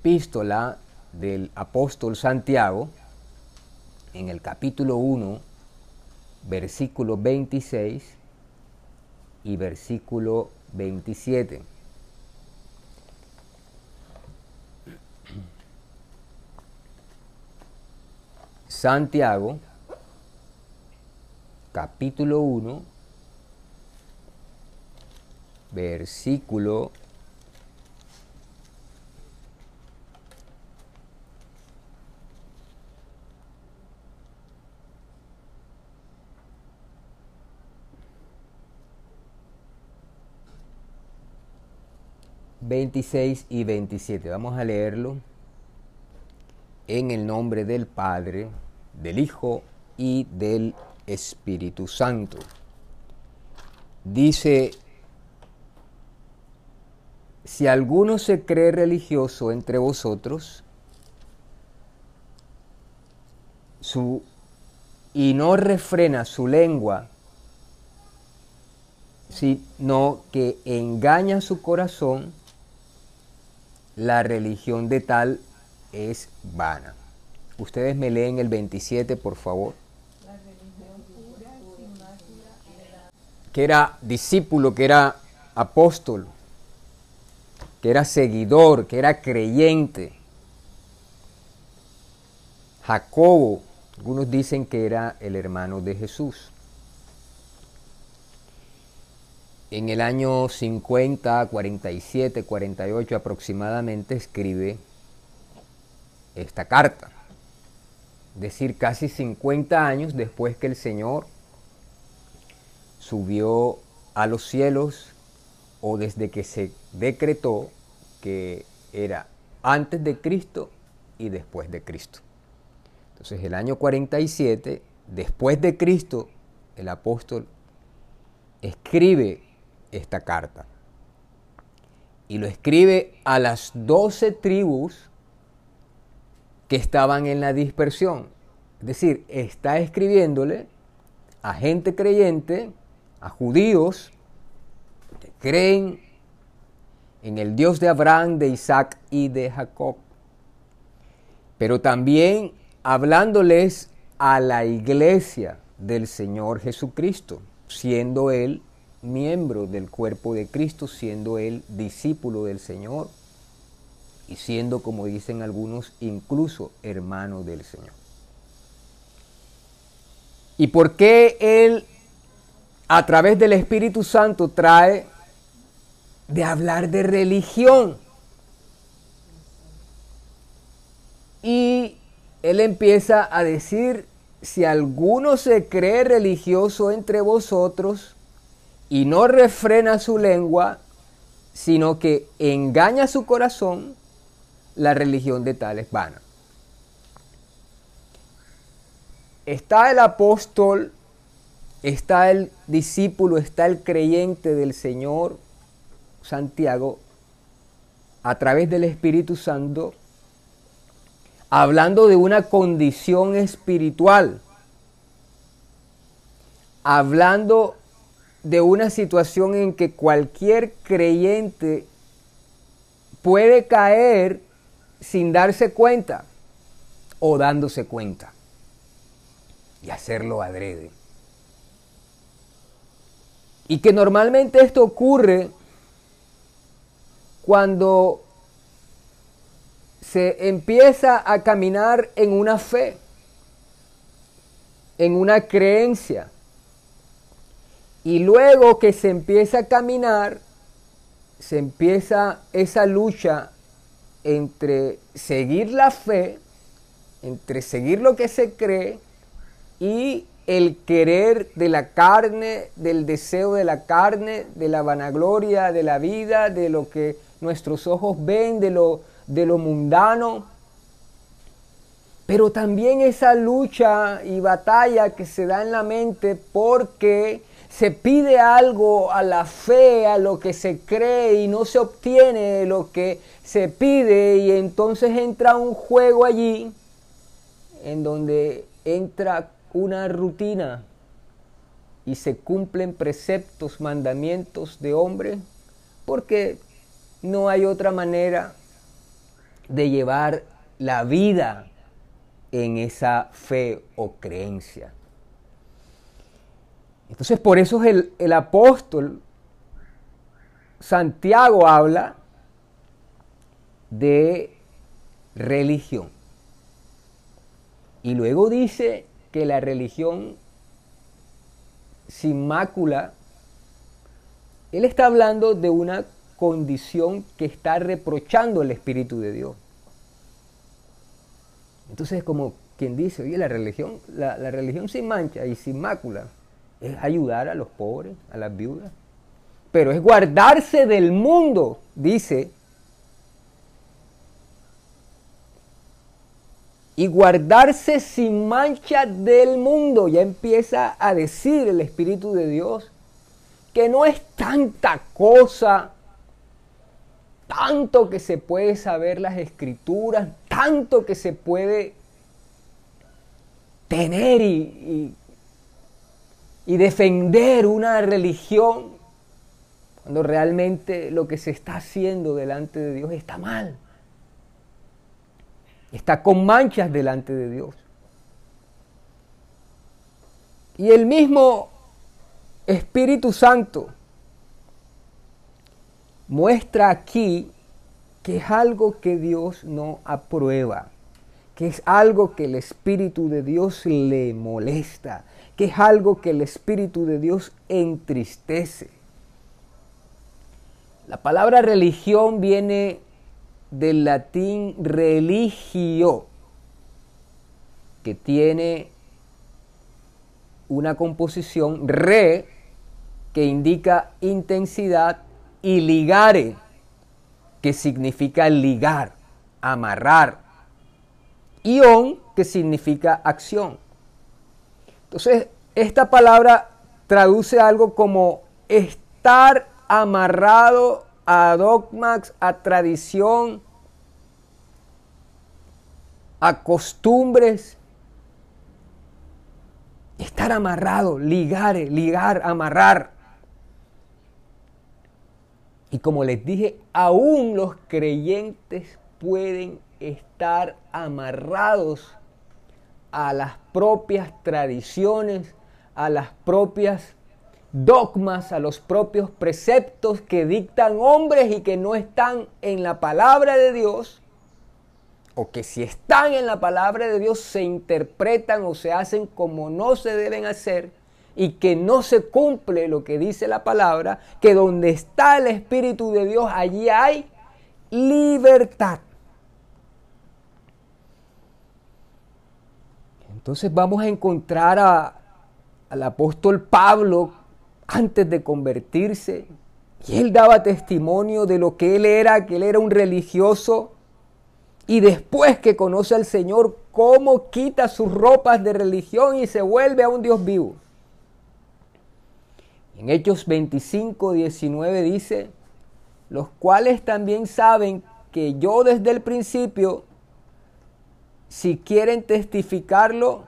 epístola del apóstol Santiago, en el capítulo 1, versículo 26 y versículo 27. Santiago, capítulo 1, versículo 26 y 27. Vamos a leerlo en el nombre del Padre, del Hijo y del Espíritu Santo. Dice, si alguno se cree religioso entre vosotros, su, y no refrena su lengua, sino que engaña su corazón, la religión de tal es vana. Ustedes me leen el 27, por favor. Que era discípulo, que era apóstol, que era seguidor, que era creyente. Jacobo, algunos dicen que era el hermano de Jesús. En el año 50, 47, 48 aproximadamente escribe esta carta. Es decir, casi 50 años después que el Señor subió a los cielos o desde que se decretó que era antes de Cristo y después de Cristo. Entonces el año 47, después de Cristo, el apóstol escribe esta carta. Y lo escribe a las doce tribus que estaban en la dispersión. Es decir, está escribiéndole a gente creyente, a judíos que creen en el Dios de Abraham, de Isaac y de Jacob. Pero también hablándoles a la iglesia del Señor Jesucristo, siendo Él miembro del cuerpo de Cristo, siendo él discípulo del Señor y siendo, como dicen algunos, incluso hermano del Señor. ¿Y por qué él, a través del Espíritu Santo, trae de hablar de religión? Y él empieza a decir, si alguno se cree religioso entre vosotros, y no refrena su lengua, sino que engaña su corazón, la religión de tal es vana. Está el apóstol, está el discípulo, está el creyente del Señor Santiago a través del Espíritu Santo, hablando de una condición espiritual, hablando de una situación en que cualquier creyente puede caer sin darse cuenta o dándose cuenta y hacerlo adrede. Y que normalmente esto ocurre cuando se empieza a caminar en una fe, en una creencia y luego que se empieza a caminar, se empieza esa lucha entre seguir la fe, entre seguir lo que se cree y el querer de la carne, del deseo de la carne, de la vanagloria de la vida, de lo que nuestros ojos ven, de lo, de lo mundano, pero también esa lucha y batalla que se da en la mente porque se pide algo a la fe, a lo que se cree y no se obtiene lo que se pide y entonces entra un juego allí en donde entra una rutina y se cumplen preceptos, mandamientos de hombre, porque no hay otra manera de llevar la vida en esa fe o creencia. Entonces por eso el, el apóstol Santiago habla de religión. Y luego dice que la religión sin mácula, él está hablando de una condición que está reprochando el Espíritu de Dios. Entonces, como quien dice, oye, la religión, la, la religión sin mancha y sin mácula es ayudar a los pobres, a las viudas, pero es guardarse del mundo, dice y guardarse sin mancha del mundo. Ya empieza a decir el Espíritu de Dios que no es tanta cosa, tanto que se puede saber las escrituras, tanto que se puede tener y, y, defender una religión, cuando realmente lo que se está haciendo delante de Dios está mal está con manchas delante de Dios. Y el mismo Espíritu Santo muestra aquí que es algo que Dios no aprueba, que es algo que el Espíritu de Dios le molesta, que es algo que el Espíritu de Dios entristece. La palabra religión viene del latín religio, que tiene una composición re, que indica intensidad, y ligare, que significa ligar, amarrar, y on, que significa acción. Entonces, esta palabra traduce algo como estar amarrado a dogmas, a tradición, a costumbres. Estar amarrado, ligar, ligar, amarrar. Y como les dije, aún los creyentes pueden estar amarrados a las propias tradiciones, a las propias dogmas, a los propios preceptos que dictan hombres y que no están en la palabra de Dios, o que si están en la palabra de Dios se interpretan o se hacen como no se deben hacer, y que no se cumple lo que dice la palabra, que donde está el Espíritu de Dios, allí hay libertad. Entonces vamos a encontrar a, al apóstol Pablo antes de convertirse. Y él daba testimonio de lo que él era, que él era un religioso. Y después que conoce al Señor, cómo quita sus ropas de religión y se vuelve a un Dios vivo. En Hechos 25, 19 dice, los cuales también saben que yo desde el principio, si quieren testificarlo,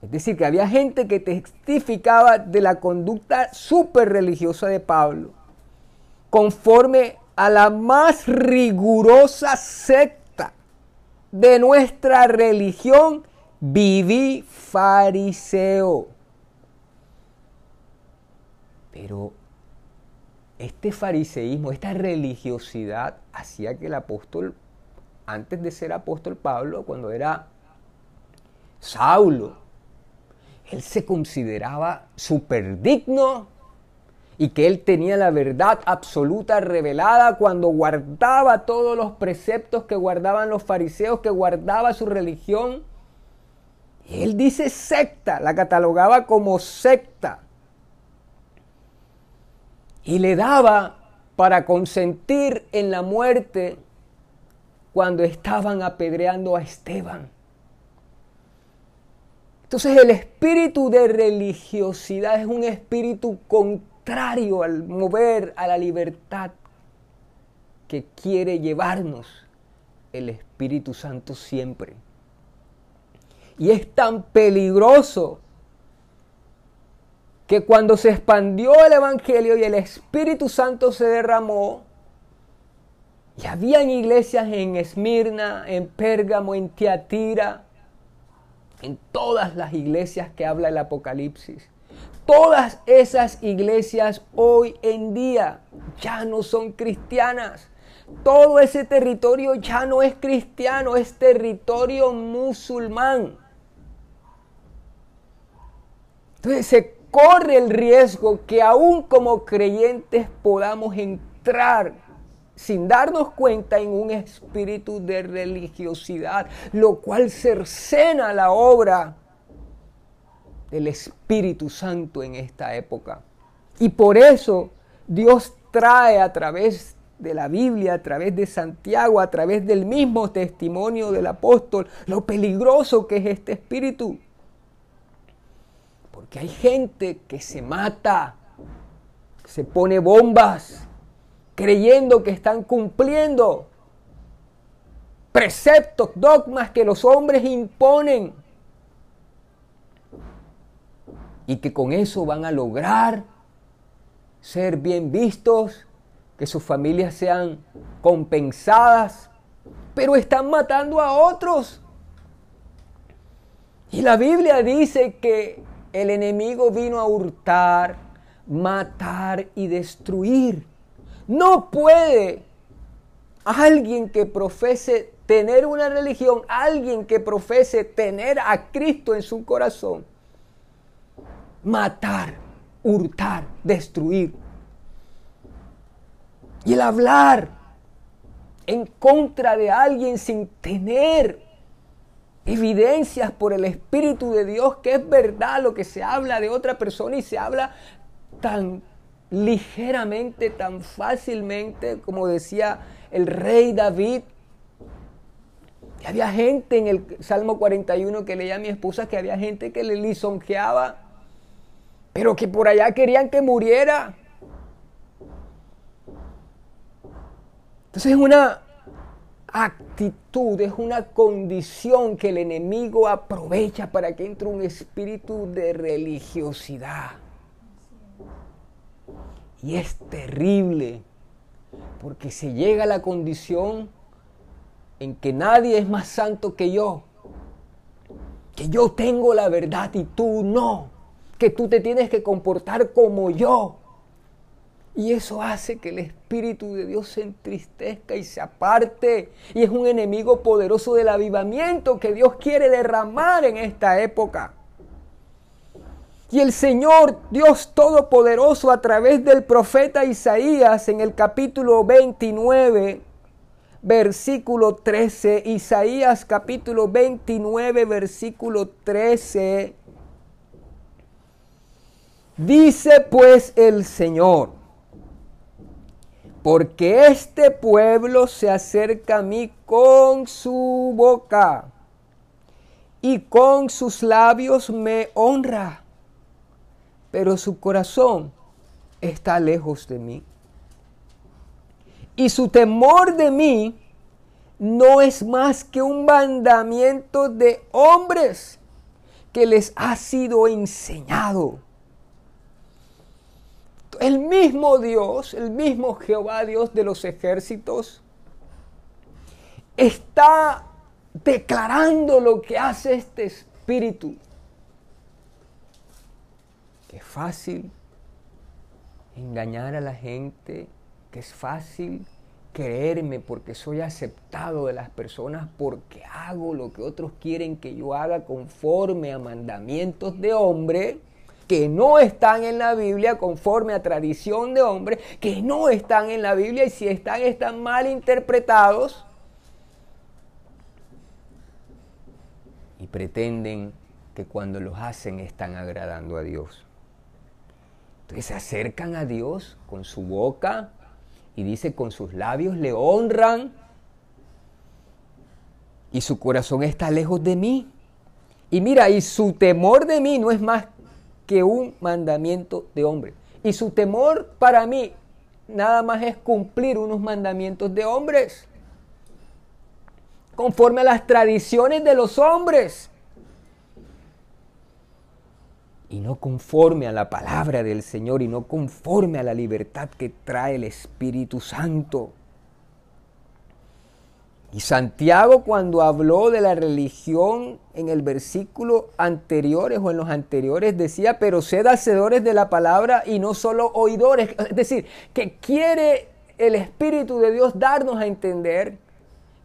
es decir, que había gente que testificaba de la conducta súper religiosa de Pablo, conforme a la más rigurosa secta de nuestra religión, viví fariseo. Pero este fariseísmo, esta religiosidad, hacía que el apóstol, antes de ser apóstol Pablo, cuando era Saulo, él se consideraba súper digno y que él tenía la verdad absoluta revelada cuando guardaba todos los preceptos que guardaban los fariseos, que guardaba su religión. Él dice secta, la catalogaba como secta. Y le daba para consentir en la muerte cuando estaban apedreando a Esteban. Entonces el espíritu de religiosidad es un espíritu contrario al mover a la libertad que quiere llevarnos el Espíritu Santo siempre. Y es tan peligroso que cuando se expandió el Evangelio y el Espíritu Santo se derramó, y habían iglesias en Esmirna, en Pérgamo, en Tiatira, en todas las iglesias que habla el Apocalipsis. Todas esas iglesias hoy en día ya no son cristianas. Todo ese territorio ya no es cristiano, es territorio musulmán. Entonces se corre el riesgo que aún como creyentes podamos entrar sin darnos cuenta en un espíritu de religiosidad, lo cual cercena la obra del Espíritu Santo en esta época. Y por eso Dios trae a través de la Biblia, a través de Santiago, a través del mismo testimonio del apóstol, lo peligroso que es este espíritu. Porque hay gente que se mata, se pone bombas, creyendo que están cumpliendo preceptos, dogmas que los hombres imponen y que con eso van a lograr ser bien vistos, que sus familias sean compensadas, pero están matando a otros. Y la Biblia dice que el enemigo vino a hurtar, matar y destruir. No puede alguien que profese tener una religión, alguien que profese tener a Cristo en su corazón, matar, hurtar, destruir. Y el hablar en contra de alguien sin tener evidencias por el Espíritu de Dios que es verdad lo que se habla de otra persona y se habla tan ligeramente, tan fácilmente, como decía el rey David. Y había gente en el Salmo 41 que leía a mi esposa que había gente que le lisonjeaba, pero que por allá querían que muriera. Entonces es una actitud, es una condición que el enemigo aprovecha para que entre un espíritu de religiosidad. Y es terrible, porque se llega a la condición en que nadie es más santo que yo, que yo tengo la verdad y tú no, que tú te tienes que comportar como yo. Y eso hace que el Espíritu de Dios se entristezca y se aparte. Y es un enemigo poderoso del avivamiento que Dios quiere derramar en esta época. Y el Señor Dios Todopoderoso a través del profeta Isaías en el capítulo 29, versículo 13, Isaías capítulo 29, versículo 13, dice pues el Señor, porque este pueblo se acerca a mí con su boca y con sus labios me honra pero su corazón está lejos de mí. Y su temor de mí no es más que un mandamiento de hombres que les ha sido enseñado. El mismo Dios, el mismo Jehová Dios de los ejércitos, está declarando lo que hace este espíritu es fácil engañar a la gente, que es fácil creerme porque soy aceptado de las personas porque hago lo que otros quieren que yo haga conforme a mandamientos de hombre que no están en la Biblia, conforme a tradición de hombre, que no están en la Biblia y si están, están mal interpretados. Y pretenden que cuando los hacen están agradando a Dios. Entonces se acercan a Dios con su boca y dice con sus labios le honran, y su corazón está lejos de mí. Y mira, y su temor de mí no es más que un mandamiento de hombre. Y su temor para mí nada más es cumplir unos mandamientos de hombres, conforme a las tradiciones de los hombres, y no conforme a la palabra del Señor, y no conforme a la libertad que trae el Espíritu Santo. Y Santiago cuando habló de la religión en el versículo anteriores o en los anteriores decía, pero sed hacedores de la palabra y no solo oidores. Es decir, que quiere el Espíritu de Dios darnos a entender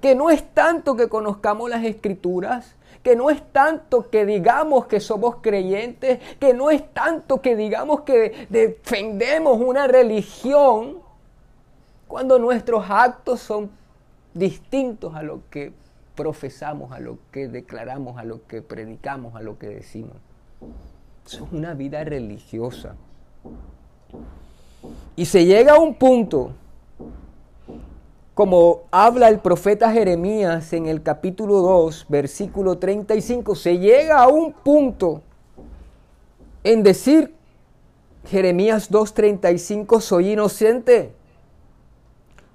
que no es tanto que conozcamos las escrituras, que no es tanto que digamos que somos creyentes, que no es tanto que digamos que defendemos una religión, cuando nuestros actos son distintos a lo que profesamos, a lo que declaramos, a lo que predicamos, a lo que decimos. Eso es una vida religiosa. Y se llega a un punto, como habla el profeta Jeremías en el capítulo 2, versículo 35, se llega a un punto en decir, Jeremías 2.35, soy inocente,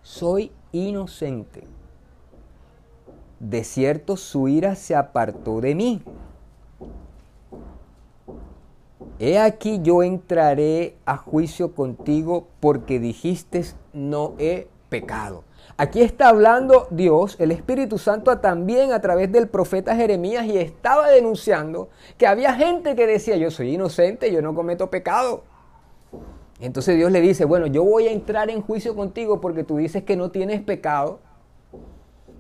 soy inocente. De cierto su ira se apartó de mí. He aquí yo entraré a juicio contigo porque dijiste no he pecado. Aquí está hablando Dios, el Espíritu Santo también a través del profeta Jeremías y estaba denunciando que había gente que decía yo soy inocente, yo no cometo pecado. Entonces Dios le dice, bueno, yo voy a entrar en juicio contigo porque tú dices que no tienes pecado.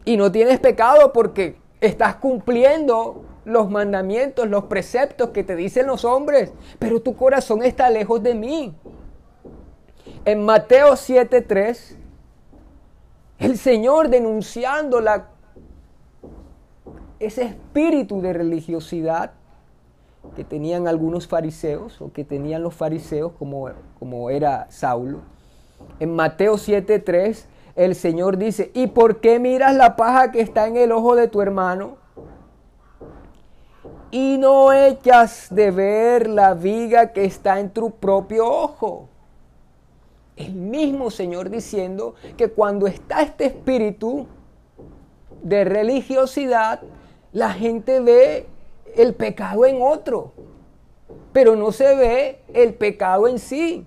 Y no tienes pecado porque estás cumpliendo los mandamientos, los preceptos que te dicen los hombres, pero tu corazón está lejos de mí. En Mateo 7:3, el Señor denunciando la, ese espíritu de religiosidad que tenían algunos fariseos o que tenían los fariseos como, como era Saulo. En Mateo 7:3 el Señor dice, ¿y por qué miras la paja que está en el ojo de tu hermano? Y no echas de ver la viga que está en tu propio ojo. El mismo Señor diciendo que cuando está este espíritu de religiosidad, la gente ve el pecado en otro, pero no se ve el pecado en sí.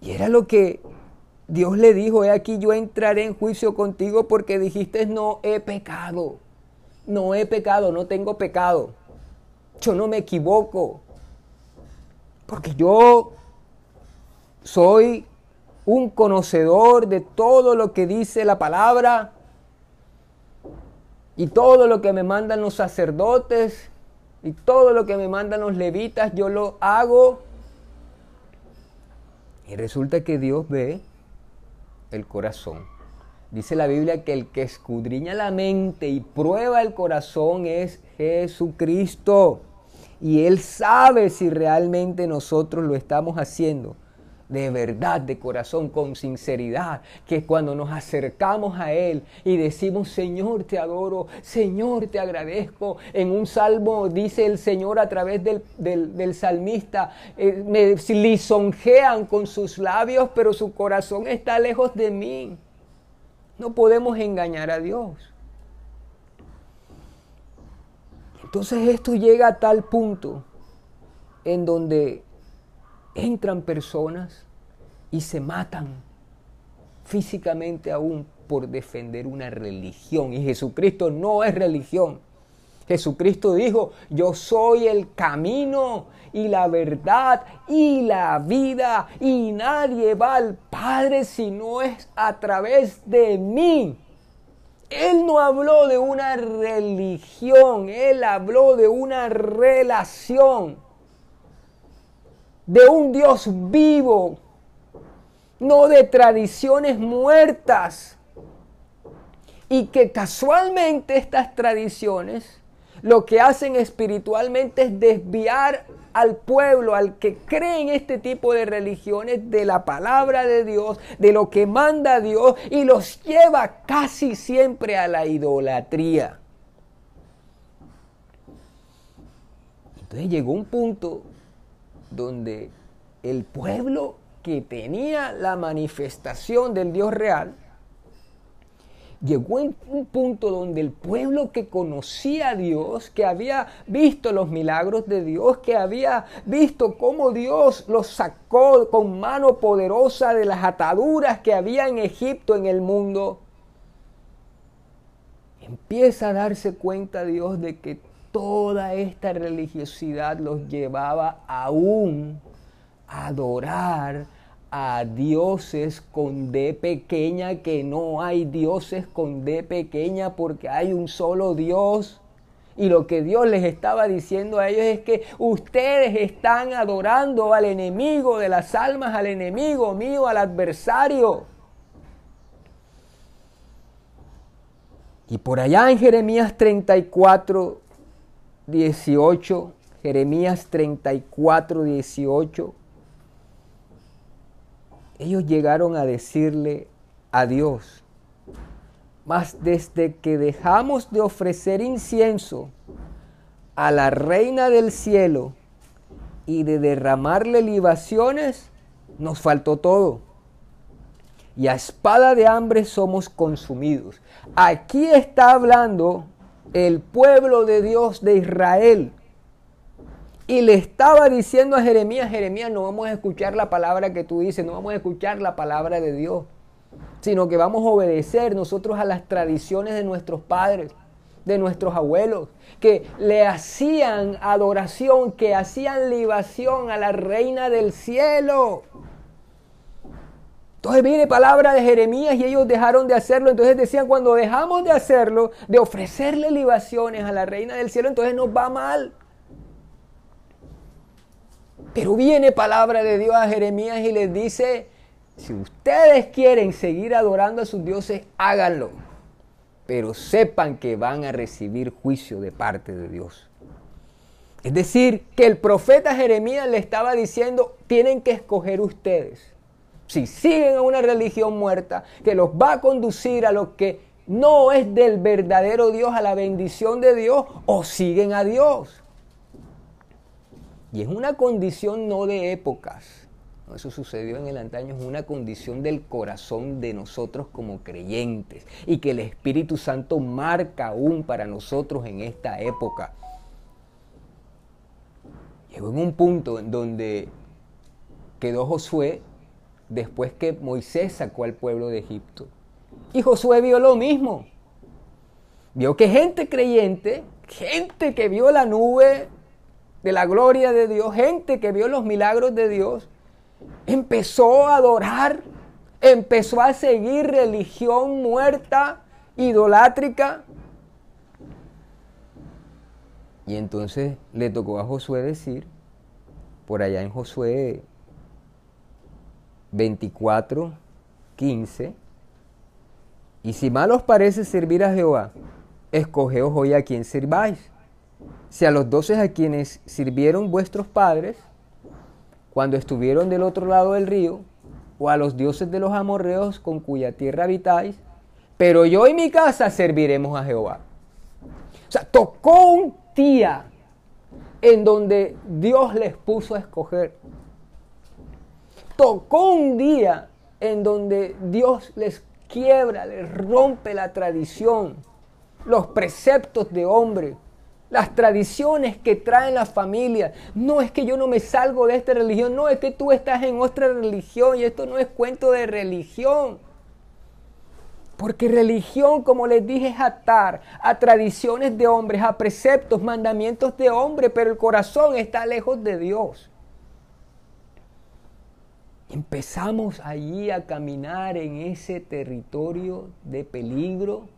Y era lo que Dios le dijo, he aquí yo entraré en juicio contigo porque dijiste no he pecado, no he pecado, no tengo pecado, yo no me equivoco, porque yo soy un conocedor de todo lo que dice la palabra y todo lo que me mandan los sacerdotes y todo lo que me mandan los levitas, yo lo hago. Y resulta que Dios ve el corazón. Dice la Biblia que el que escudriña la mente y prueba el corazón es Jesucristo. Y Él sabe si realmente nosotros lo estamos haciendo de verdad, de corazón, con sinceridad, que cuando nos acercamos a Él y decimos, Señor, te adoro, Señor, te agradezco, en un salmo dice el Señor a través del, salmista, eh, me lisonjean con sus labios, pero su corazón está lejos de mí. No podemos engañar a Dios. Entonces esto llega a tal punto en donde entran personas y se matan físicamente aún por defender una religión. Y Jesucristo no es religión. Jesucristo dijo, yo soy el camino y la verdad y la vida y nadie va al Padre si no es a través de mí. Él no habló de una religión, él habló de una relación de un Dios vivo, no de tradiciones muertas. Y que casualmente estas tradiciones lo que hacen espiritualmente es desviar al pueblo, al que cree en este tipo de religiones, de la palabra de Dios, de lo que manda Dios, y los lleva casi siempre a la idolatría. Entonces llegó un punto donde el pueblo que tenía la manifestación del Dios real, llegó en un punto donde el pueblo que conocía a Dios, que había visto los milagros de Dios, que había visto cómo Dios los sacó con mano poderosa de las ataduras que había en Egipto, en el mundo, empieza a darse cuenta Dios de que toda esta religiosidad los llevaba aún a adorar a dioses con D pequeña, que no hay dioses con D pequeña porque hay un solo Dios. Y lo que Dios les estaba diciendo a ellos es que ustedes están adorando al enemigo de las almas, al enemigo mío, al adversario. Y por allá en Jeremías 34, 18, Jeremías 34, 18, ellos llegaron a decirle a Dios, mas desde que dejamos de ofrecer incienso a la reina del cielo y de derramarle libaciones, nos faltó todo. Y a espada de hambre somos consumidos. Aquí está hablando el pueblo de Dios de Israel y le estaba diciendo a Jeremías, Jeremías, no vamos a escuchar la palabra que tú dices, no vamos a escuchar la palabra de Dios, sino que vamos a obedecer nosotros a las tradiciones de nuestros padres, de nuestros abuelos, que le hacían adoración, que hacían libación a la reina del cielo. Entonces viene palabra de Jeremías y ellos dejaron de hacerlo. Entonces decían, cuando dejamos de hacerlo, de ofrecerle libaciones a la reina del cielo, entonces nos va mal. Pero viene palabra de Dios a Jeremías y les dice, si ustedes quieren seguir adorando a sus dioses, háganlo. Pero sepan que van a recibir juicio de parte de Dios. Es decir, que el profeta Jeremías le estaba diciendo, tienen que escoger ustedes. Si siguen a una religión muerta que los va a conducir a lo que no es del verdadero Dios, a la bendición de Dios, o siguen a Dios. Y es una condición no de épocas. Eso sucedió en el antaño, es una condición del corazón de nosotros como creyentes y que el Espíritu Santo marca aún para nosotros en esta época. Llegó en un punto en donde quedó Josué después que Moisés sacó al pueblo de Egipto. Y Josué vio lo mismo. Vio que gente creyente, gente que vio la nube de la gloria de Dios, gente que vio los milagros de Dios, empezó a adorar, empezó a seguir religión muerta, idolátrica. Y entonces le tocó a Josué decir, por allá en Josué 24, 15, y si mal os parece servir a Jehová, escogeos hoy a quien sirváis si a los doce a quienes sirvieron vuestros padres, cuando estuvieron del otro lado del río, o a los dioses de los amorreos con cuya tierra habitáis, pero yo y mi casa serviremos a Jehová. O sea, tocó un día en donde Dios les puso a escoger. Tocó un día en donde Dios les quiebra, les rompe la tradición, los preceptos de hombre las tradiciones que traen las familias. No es que yo no me salgo de esta religión, no es que tú estás en otra religión y esto no es cuento de religión. Porque religión, como les dije, es atar a tradiciones de hombres, a preceptos, mandamientos de hombre, pero el corazón está lejos de Dios. Empezamos allí a caminar en ese territorio de peligro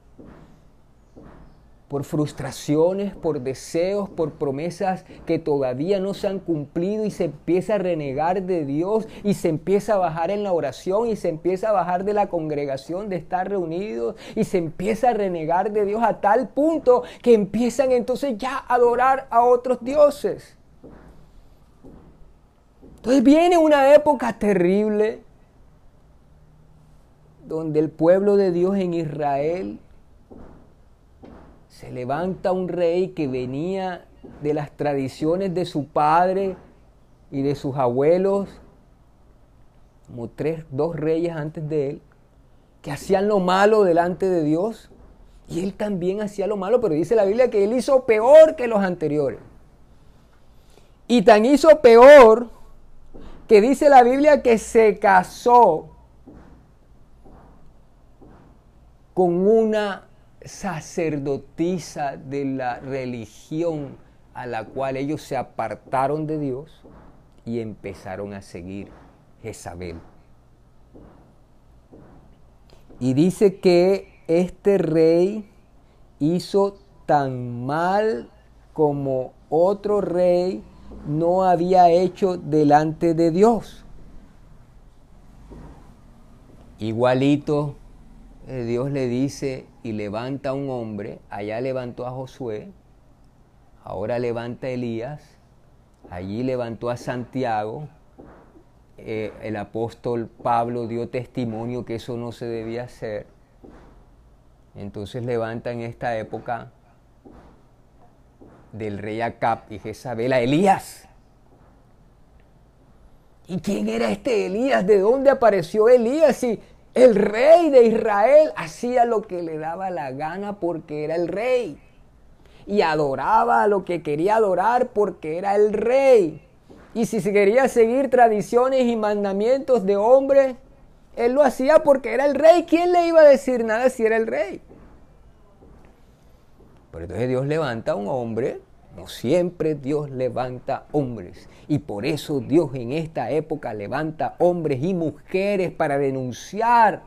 por frustraciones, por deseos, por promesas que todavía no se han cumplido y se empieza a renegar de Dios y se empieza a bajar en la oración y se empieza a bajar de la congregación de estar reunidos y se empieza a renegar de Dios a tal punto que empiezan entonces ya a adorar a otros dioses. Entonces viene una época terrible donde el pueblo de Dios en Israel se levanta un rey que venía de las tradiciones de su padre y de sus abuelos, como tres, dos reyes antes de él, que hacían lo malo delante de Dios. Y él también hacía lo malo, pero dice la Biblia que él hizo peor que los anteriores. Y tan hizo peor que dice la Biblia que se casó con una sacerdotisa de la religión a la cual ellos se apartaron de Dios y empezaron a seguir Jezabel. Y dice que este rey hizo tan mal como otro rey no había hecho delante de Dios. Igualito eh, Dios le dice y levanta a un hombre, allá levantó a Josué, ahora levanta a Elías, allí levantó a Santiago, eh, el apóstol Pablo dio testimonio que eso no se debía hacer, entonces levanta en esta época del rey Acap y Jezabel a Elías. ¿Y quién era este Elías? ¿De dónde apareció Elías? Y el rey de Israel hacía lo que le daba la gana porque era el rey. Y adoraba a lo que quería adorar porque era el rey. Y si quería seguir tradiciones y mandamientos de hombre, él lo hacía porque era el rey. ¿Quién le iba a decir nada si era el rey? Pero entonces Dios levanta a un hombre no siempre Dios levanta hombres. Y por eso Dios en esta época levanta hombres y mujeres para denunciar,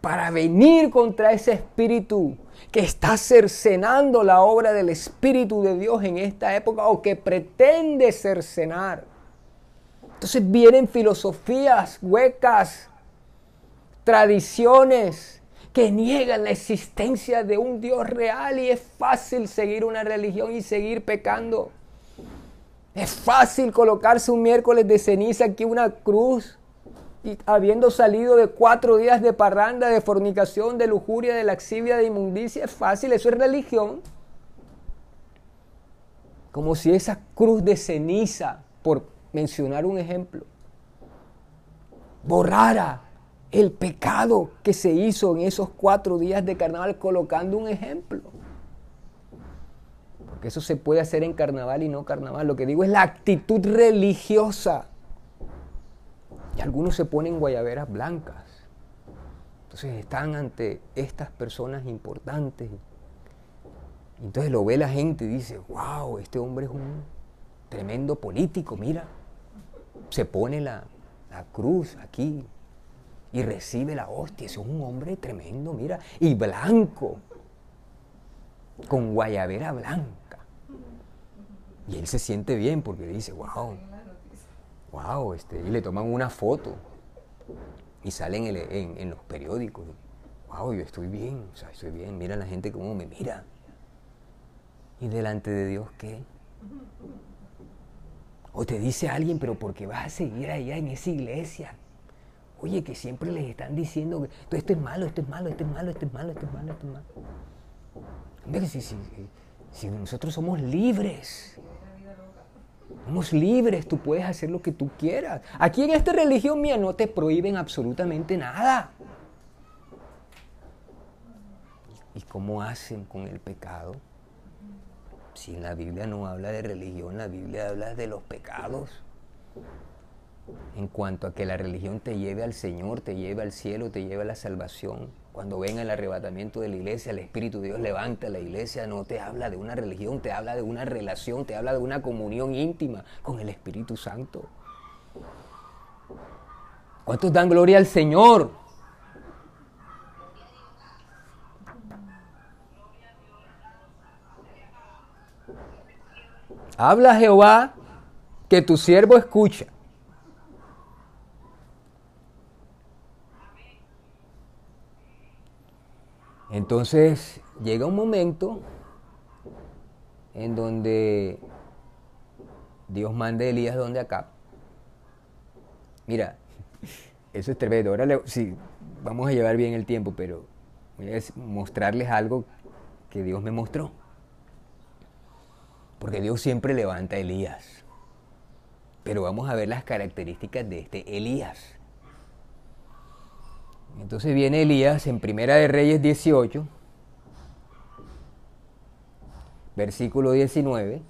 para venir contra ese espíritu que está cercenando la obra del Espíritu de Dios en esta época o que pretende cercenar. Entonces vienen filosofías huecas, tradiciones, que niegan la existencia de un Dios real y es fácil seguir una religión y seguir pecando. Es fácil colocarse un miércoles de ceniza aquí una cruz y habiendo salido de cuatro días de parranda, de fornicación, de lujuria, de laxivia, de inmundicia, es fácil, eso es religión. Como si esa cruz de ceniza, por mencionar un ejemplo, borrara el pecado que se hizo en esos cuatro días de carnaval colocando un ejemplo. Porque eso se puede hacer en carnaval y no carnaval. Lo que digo es la actitud religiosa. Y algunos se ponen guayaberas blancas. Entonces están ante estas personas importantes. Entonces lo ve la gente y dice, wow, este hombre es un tremendo político, mira. Se pone la, la cruz aquí, y recibe la hostia. es un hombre tremendo, mira, y blanco, con guayabera blanca. Y él se siente bien porque dice, wow, wow, este, y le toman una foto y salen en, los periódicos. Wow, yo estoy bien, o sea, estoy bien, mira la gente cómo me mira. ¿Y delante de Dios qué? O te dice alguien, pero ¿por qué vas a seguir allá en esa iglesia? Oye, que siempre les están diciendo que esto es malo, esto es malo, esto es malo, esto es malo, esto es malo, esto es malo. Hombre, si, si, nosotros somos libres, somos libres, tú puedes hacer lo que tú quieras. Aquí en esta religión mía no te prohíben absolutamente nada. ¿Y cómo hacen con el pecado? Si la Biblia no habla de religión, la Biblia habla de los pecados en cuanto a que la religión te lleve al Señor, te lleve al cielo, te lleve a la salvación. Cuando venga el arrebatamiento de la iglesia, el Espíritu de Dios levanta a la iglesia, no te habla de una religión, te habla de una relación, te habla de una comunión íntima con el Espíritu Santo. ¿Cuántos dan gloria al Señor? Habla Jehová que tu siervo escucha. Entonces llega un momento en donde Dios manda a Elías donde acá. Mira, eso es tremendo. Ahora sí, vamos a llevar bien el tiempo, pero a mostrarles algo que Dios me mostró. Porque Dios siempre levanta a Elías. Pero vamos a ver las características de este Elías. Entonces viene Elías en Primera de Reyes 18, versículo 19.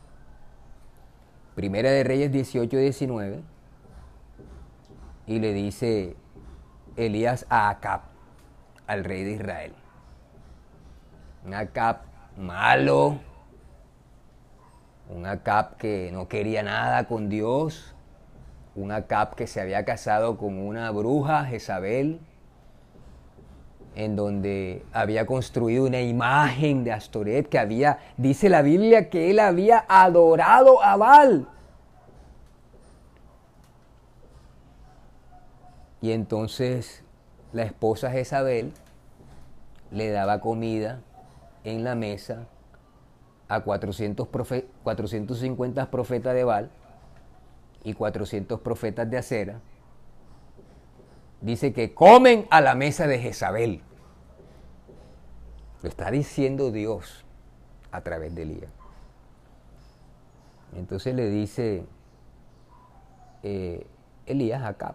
Primera de Reyes 18, 19. Y le dice Elías a Acab, al rey de Israel. Un Acab malo, un Acab que no quería nada con Dios, un Acab que se había casado con una bruja, Jezabel, en donde había construido una imagen de Astoret que había, dice la Biblia, que él había adorado a Baal. Y entonces la esposa Jezabel le daba comida en la mesa a 400 450 profetas de Baal y 400 profetas de Acera dice que comen a la mesa de Jezabel. Lo está diciendo Dios a través de Elías. Entonces le dice eh, Elías acá,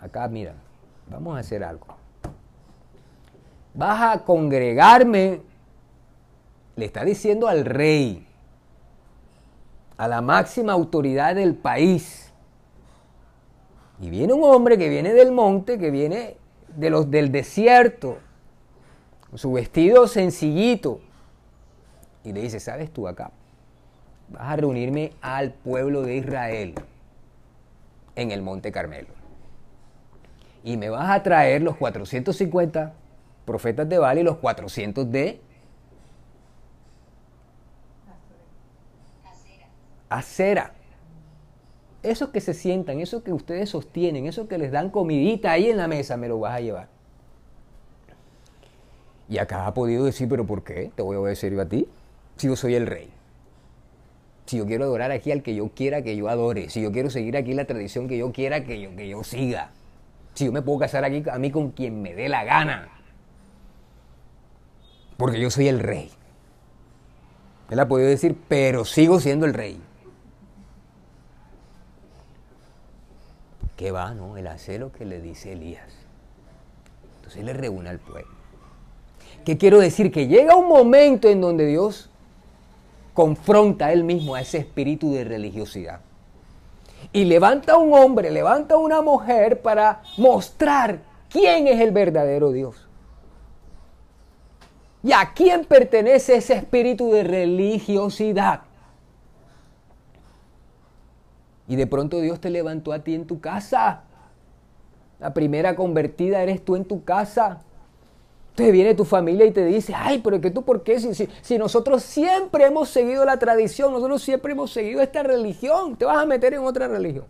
acá mira, vamos a hacer algo. Vas a congregarme, le está diciendo al rey, a la máxima autoridad del país, y viene un hombre que viene del monte, que viene de los, del desierto, con su vestido sencillito. Y le dice, ¿sabes tú acá? Vas a reunirme al pueblo de Israel en el monte Carmelo. Y me vas a traer los 450 profetas de Baal y los 400 de Acera eso que se sientan, eso que ustedes sostienen, eso que les dan comidita ahí en la mesa, me lo vas a llevar. Y acá ha podido decir, pero ¿por qué? Te voy a obedecer yo a ti, si yo soy el rey. Si yo quiero adorar aquí al que yo quiera que yo adore, si yo quiero seguir aquí la tradición que yo quiera que yo, que yo siga, si yo me puedo casar aquí a mí con quien me dé la gana, porque yo soy el rey. Él ha podido decir, pero sigo siendo el rey. ¿Qué va? No, él hace lo que le dice Elías. Entonces le reúne al pueblo. ¿Qué quiero decir? Que llega un momento en donde Dios confronta a él mismo a ese espíritu de religiosidad. Y levanta a un hombre, levanta a una mujer para mostrar quién es el verdadero Dios. ¿Y a quién pertenece ese espíritu de religiosidad? Y de pronto Dios te levantó a ti en tu casa. La primera convertida eres tú en tu casa. Entonces viene tu familia y te dice, ay, pero que tú por qué? Si, si, nosotros siempre hemos seguido la tradición, nosotros siempre hemos seguido esta religión, te vas a meter en otra religión.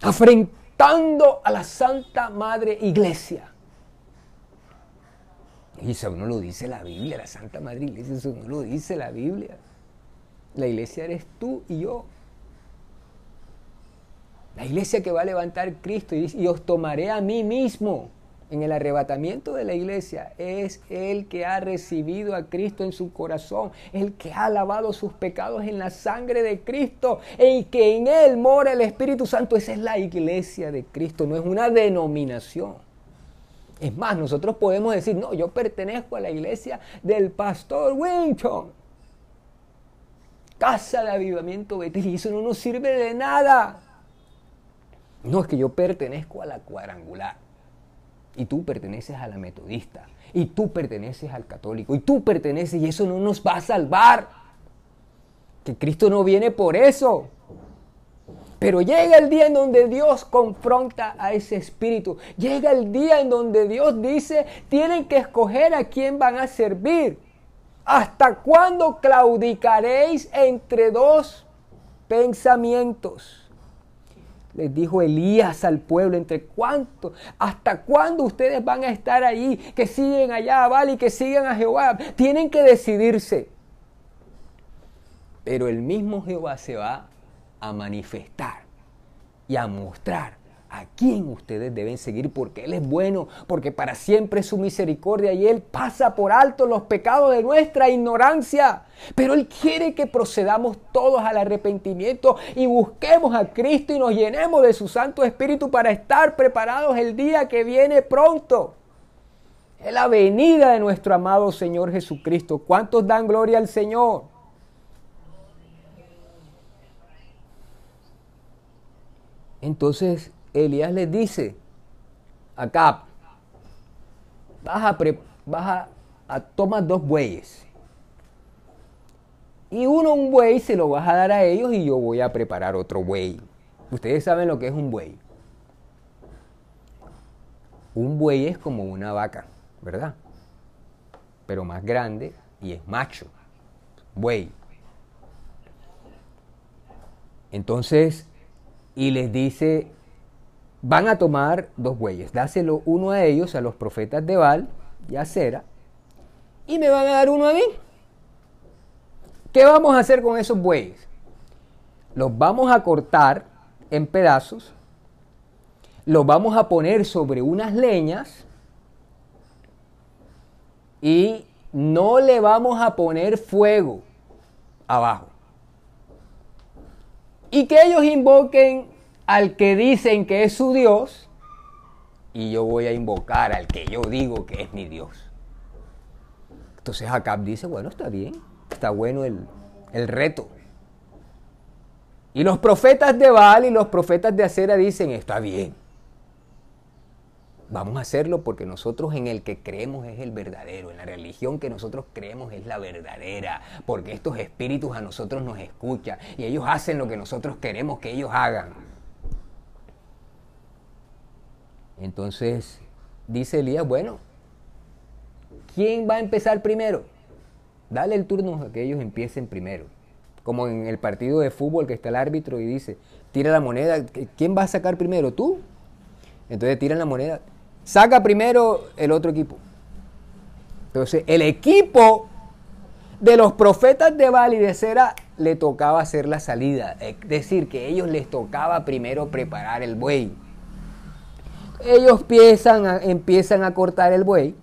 Afrentando a la Santa Madre Iglesia. Y eso no lo dice la Biblia, la Santa Madre Iglesia, eso no lo dice la Biblia. La iglesia eres tú y yo. La iglesia que va a levantar Cristo y, os tomaré a mí mismo en el arrebatamiento de la iglesia es el que ha recibido a Cristo en su corazón, el que ha lavado sus pecados en la sangre de Cristo, y que en él mora el Espíritu Santo. Esa es la iglesia de Cristo, no es una denominación. Es más, nosotros podemos decir, no, yo pertenezco a la iglesia del pastor Winton casa de avivamiento Betel y eso no nos sirve de nada. No, es que yo pertenezco a la cuadrangular y tú perteneces a la metodista y tú perteneces al católico y tú perteneces y eso no nos va a salvar. Que Cristo no viene por eso. Pero llega el día en donde Dios confronta a ese espíritu. Llega el día en donde Dios dice, tienen que escoger a quién van a servir. ¿Hasta cuándo claudicaréis entre dos pensamientos? Les dijo Elías al pueblo, ¿entre cuánto? ¿Hasta cuándo ustedes van a estar ahí? Que siguen allá a y que sigan a Jehová. Tienen que decidirse. Pero el mismo Jehová se va a manifestar y a mostrar a quién ustedes deben seguir porque Él es bueno, porque para siempre es su misericordia y Él pasa por alto los pecados de nuestra ignorancia. Pero Él quiere que procedamos todos al arrepentimiento y busquemos a Cristo y nos llenemos de su Santo Espíritu para estar preparados el día que viene pronto. Es la venida de nuestro amado Señor Jesucristo. ¿Cuántos dan gloria al Señor? Entonces Elías les dice, acá, vas a, vas a, tomar dos bueyes. Y uno un buey se lo vas a dar a ellos y yo voy a preparar otro buey. Ustedes saben lo que es un buey. Un buey es como una vaca, ¿verdad? Pero más grande y es macho. Buey. Entonces, y les dice, van a tomar dos bueyes, dáselo uno a ellos, a los profetas de Baal y a Sera, y me van a dar uno a mí. ¿Qué vamos a hacer con esos bueyes? Los vamos a cortar en pedazos, los vamos a poner sobre unas leñas y no le vamos a poner fuego abajo. Y que ellos invoquen al que dicen que es su Dios y yo voy a invocar al que yo digo que es mi Dios. Entonces Acab dice, bueno, está bien, está bueno el, el reto. Y los profetas de Baal y los profetas de Acera dicen, está bien. Vamos a hacerlo porque nosotros en el que creemos es el verdadero, en la religión que nosotros creemos es la verdadera, porque estos espíritus a nosotros nos escuchan y ellos hacen lo que nosotros queremos que ellos hagan. Entonces dice Elías, bueno, ¿quién va a empezar primero? Dale el turno a que ellos empiecen primero. Como en el partido de fútbol que está el árbitro y dice, tira la moneda, ¿quién va a sacar primero? ¿Tú? Entonces tiran la moneda, saca primero el otro equipo. Entonces el equipo de los profetas de Baal y de Sera le tocaba hacer la salida. Es decir, que ellos les tocaba primero preparar el buey ellos empiezan a, cortar el buey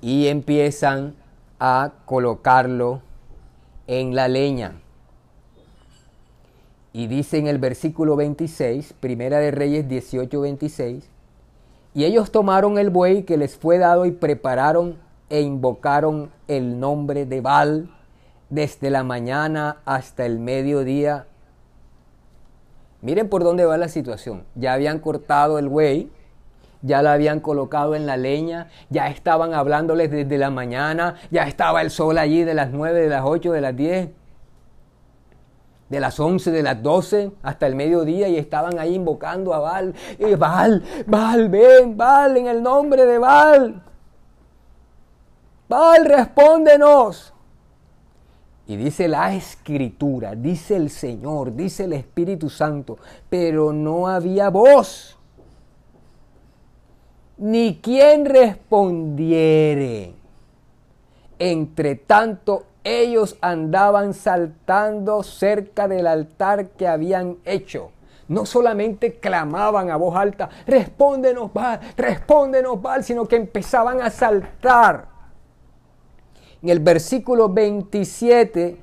y empiezan a colocarlo en la leña. Y dice en el versículo 26, Primera de Reyes 18, 26, y ellos tomaron el buey que les fue dado y prepararon e invocaron el nombre de Baal desde la mañana hasta el mediodía Miren por dónde va la situación. Ya habían cortado el buey, ya la habían colocado en la leña, ya estaban hablándoles desde la mañana, ya estaba el sol allí de las 9, de las 8, de las 10, de las 11, de las 12 hasta el mediodía y estaban ahí invocando a Baal. Y Baal, ven, Baal, en el nombre de Baal. Baal, respóndenos. Y dice la escritura, dice el Señor, dice el Espíritu Santo, pero no había voz, ni quien respondiere. Entre tanto, ellos andaban saltando cerca del altar que habían hecho. No solamente clamaban a voz alta, respóndenos, Val, respóndenos, Val, sino que empezaban a saltar en el versículo 27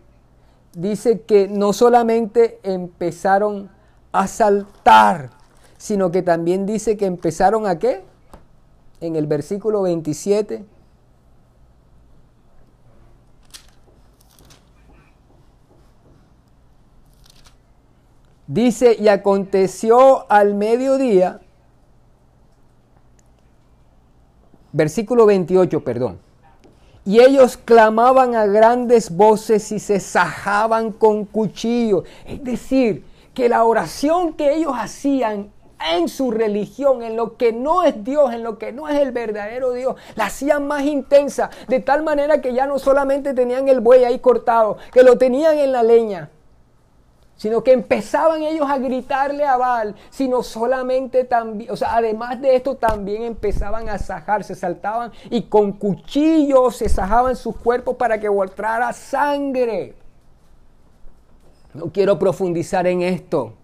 dice que no solamente empezaron a saltar, sino que también dice que empezaron a qué? En el versículo 27. Dice, y aconteció al mediodía, versículo 28, perdón. Y ellos clamaban a grandes voces y se sajaban con cuchillos. Es decir, que la oración que ellos hacían en su religión, en lo que no es Dios, en lo que no es el verdadero Dios, la hacían más intensa, de tal manera que ya no solamente tenían el buey ahí cortado, que lo tenían en la leña, sino que empezaban ellos a gritarle a Baal, sino solamente también, o sea, además de esto también empezaban a sajar, se saltaban y con cuchillos se sajaban sus cuerpos para que voltrara sangre. No quiero profundizar en esto,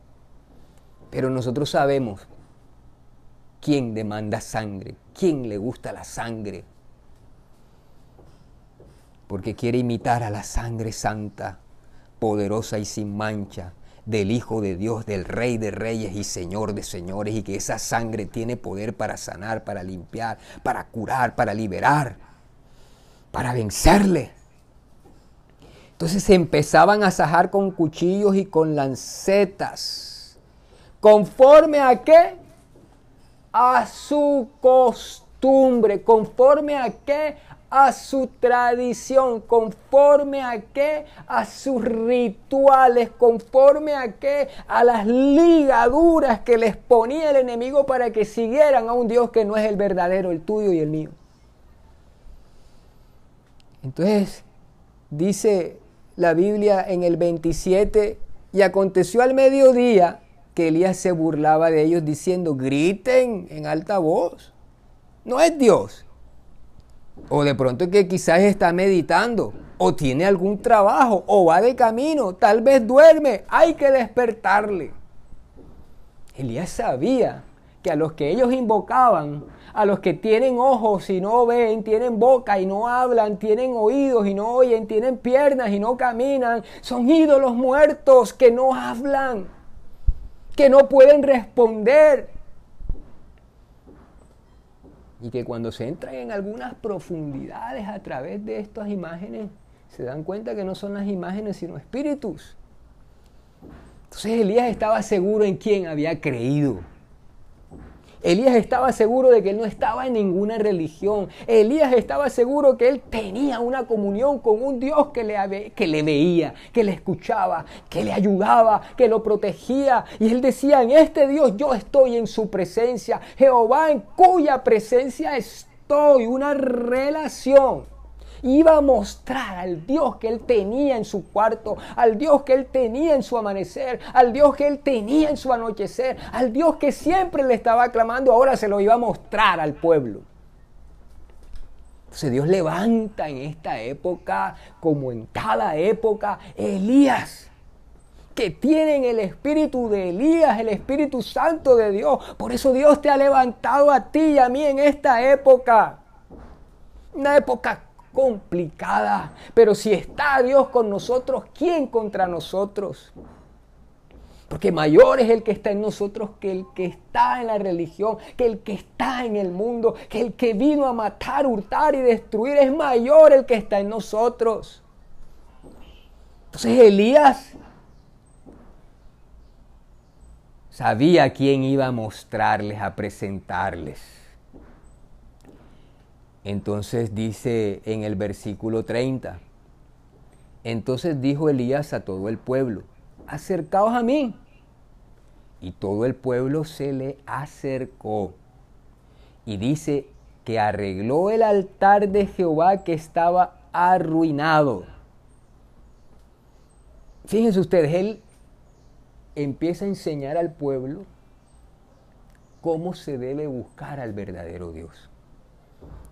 pero nosotros sabemos quién demanda sangre, quién le gusta la sangre, porque quiere imitar a la sangre santa, poderosa y sin mancha del Hijo de Dios, del Rey de Reyes y Señor de Señores, y que esa sangre tiene poder para sanar, para limpiar, para curar, para liberar, para vencerle. Entonces se empezaban a sajar con cuchillos y con lancetas. ¿Conforme a qué? A su costumbre. ¿Conforme a qué? A su tradición. ¿Conforme a qué? A sus rituales. ¿Conforme a qué? A las ligaduras que les ponía el enemigo para que siguieran a un Dios que no es el verdadero, el tuyo y el mío. Entonces, dice la Biblia en el 27, y aconteció al mediodía que Elías se burlaba de ellos diciendo, griten en alta voz, no es Dios. O de pronto que quizás está meditando, o tiene algún trabajo, o va de camino, tal vez duerme, hay que despertarle. Elías sabía que a los que ellos invocaban a los que tienen ojos y no ven, tienen boca y no hablan, tienen oídos y no oyen, tienen piernas y no caminan. Son ídolos muertos que no hablan, que no pueden responder. Y que cuando se entran en algunas profundidades a través de estas imágenes, se dan cuenta que no son las imágenes sino espíritus. Entonces Elías estaba seguro en quién había creído. Elías estaba seguro de que él no estaba en ninguna religión. Elías estaba seguro que él tenía una comunión con un Dios que le, que le veía, que le escuchaba, que le ayudaba, que lo protegía. Y él decía, en este Dios yo estoy en su presencia. Jehová en cuya presencia estoy. Una relación iba a mostrar al Dios que él tenía en su cuarto, al Dios que él tenía en su amanecer, al Dios que él tenía en su anochecer, al Dios que siempre le estaba aclamando, ahora se lo iba a mostrar al pueblo. Entonces Dios levanta en esta época, como en cada época, Elías que tienen el espíritu de Elías, el Espíritu Santo de Dios. Por eso Dios te ha levantado a ti y a mí en esta época. Una época complicada. Pero si está Dios con nosotros, ¿quién contra nosotros? Porque mayor es el que está en nosotros que el que está en la religión, que el que está en el mundo, que el que vino a matar, hurtar y destruir. Es mayor el que está en nosotros. Entonces Elías sabía quién iba a mostrarles, a presentarles. Entonces dice en el versículo 30, entonces dijo Elías a todo el pueblo, acercaos a mí. Y todo el pueblo se le acercó. Y dice que arregló el altar de Jehová que estaba arruinado. Fíjense ustedes, él empieza a enseñar al pueblo cómo se debe buscar al verdadero Dios.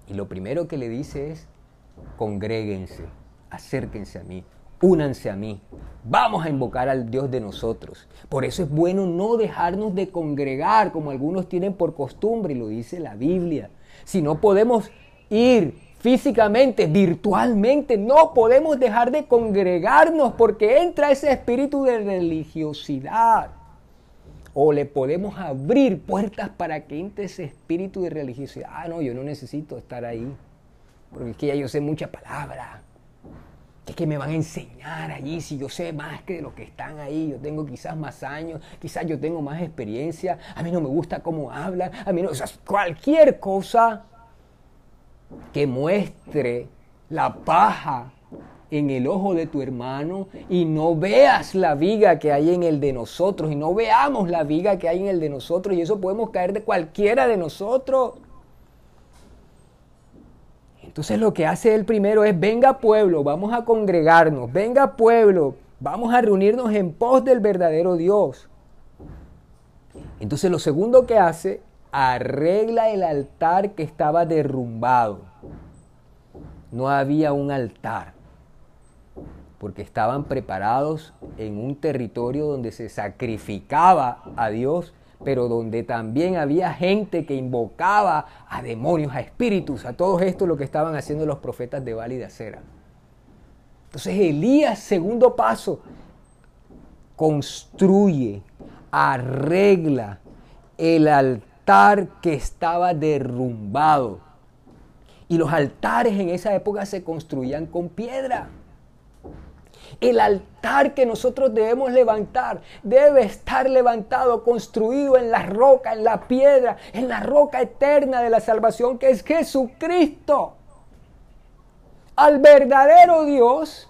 Y lo primero que le dice es, congréguense, acérquense a mí, únanse a mí, vamos a invocar al Dios de nosotros. Por eso es bueno no dejarnos de congregar como algunos tienen por costumbre, y lo dice la Biblia. Si no podemos ir físicamente, virtualmente, no podemos dejar de congregarnos porque entra ese espíritu de religiosidad o le podemos abrir puertas para que entre ese espíritu de religiosidad. Ah, no, yo no necesito estar ahí, porque es que ya yo sé mucha palabra. ¿Qué que me van a enseñar allí si yo sé más que de los que están ahí? Yo tengo quizás más años, quizás yo tengo más experiencia, a mí no me gusta cómo hablan, a mí no, o sea, cualquier cosa que muestre la paja en el ojo de tu hermano y no veas la viga que hay en el de nosotros y no veamos la viga que hay en el de nosotros y eso podemos caer de cualquiera de nosotros. Entonces lo que hace el primero es, venga pueblo, vamos a congregarnos, venga pueblo, vamos a reunirnos en pos del verdadero Dios. Entonces lo segundo que hace, arregla el altar que estaba derrumbado. No había un altar porque estaban preparados en un territorio donde se sacrificaba a Dios, pero donde también había gente que invocaba a demonios, a espíritus, a todo esto lo que estaban haciendo los profetas de Baal de Acera. Entonces Elías, segundo paso, construye, arregla el altar que estaba derrumbado. Y los altares en esa época se construían con piedra. El altar que nosotros debemos levantar debe estar levantado, construido en la roca, en la piedra, en la roca eterna de la salvación que es Jesucristo. Al verdadero Dios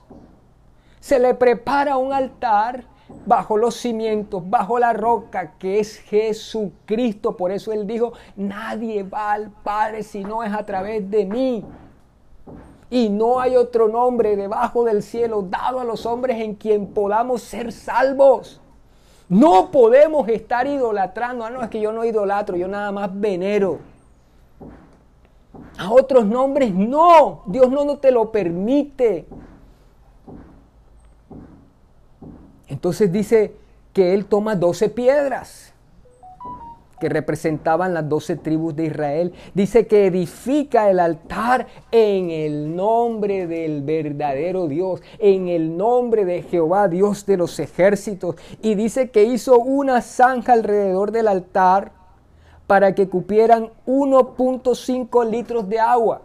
se le prepara un altar bajo los cimientos, bajo la roca que es Jesucristo. Por eso él dijo, nadie va al Padre si no es a través de mí. Y no hay otro nombre debajo del cielo dado a los hombres en quien podamos ser salvos. No podemos estar idolatrando. Ah, no, es que yo no idolatro, yo nada más venero. A otros nombres no. Dios no, no te lo permite. Entonces dice que él toma 12 piedras que representaban las doce tribus de Israel. Dice que edifica el altar en el nombre del verdadero Dios, en el nombre de Jehová, Dios de los ejércitos. Y dice que hizo una zanja alrededor del altar para que cupieran 1.5 litros de agua.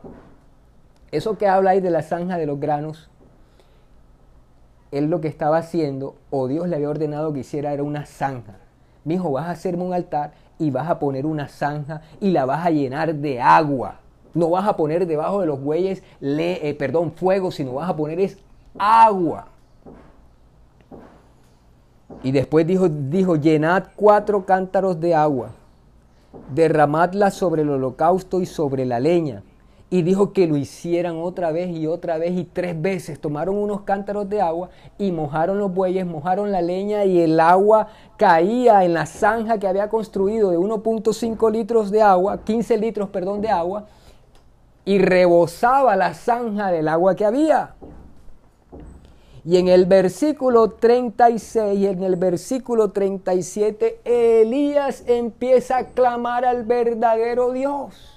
Eso que habla ahí de la zanja de los granos, él lo que estaba haciendo, o Dios le había ordenado que hiciera, era una zanja. Mi hijo, vas a hacerme un altar y vas a poner una zanja y la vas a llenar de agua. No vas a poner debajo de los bueyes, le, eh, perdón, fuego, sino vas a poner es agua. Y después dijo, dijo, llenad cuatro cántaros de agua, derramadla sobre el holocausto y sobre la leña y dijo que lo hicieran otra vez y otra vez y tres veces. Tomaron unos cántaros de agua y mojaron los bueyes, mojaron la leña y el agua caía en la zanja que había construido de 1.5 litros de agua, 15 litros, perdón, de agua, y rebosaba la zanja del agua que había. Y en el versículo 36 y en el versículo 37, Elías empieza a clamar al verdadero Dios.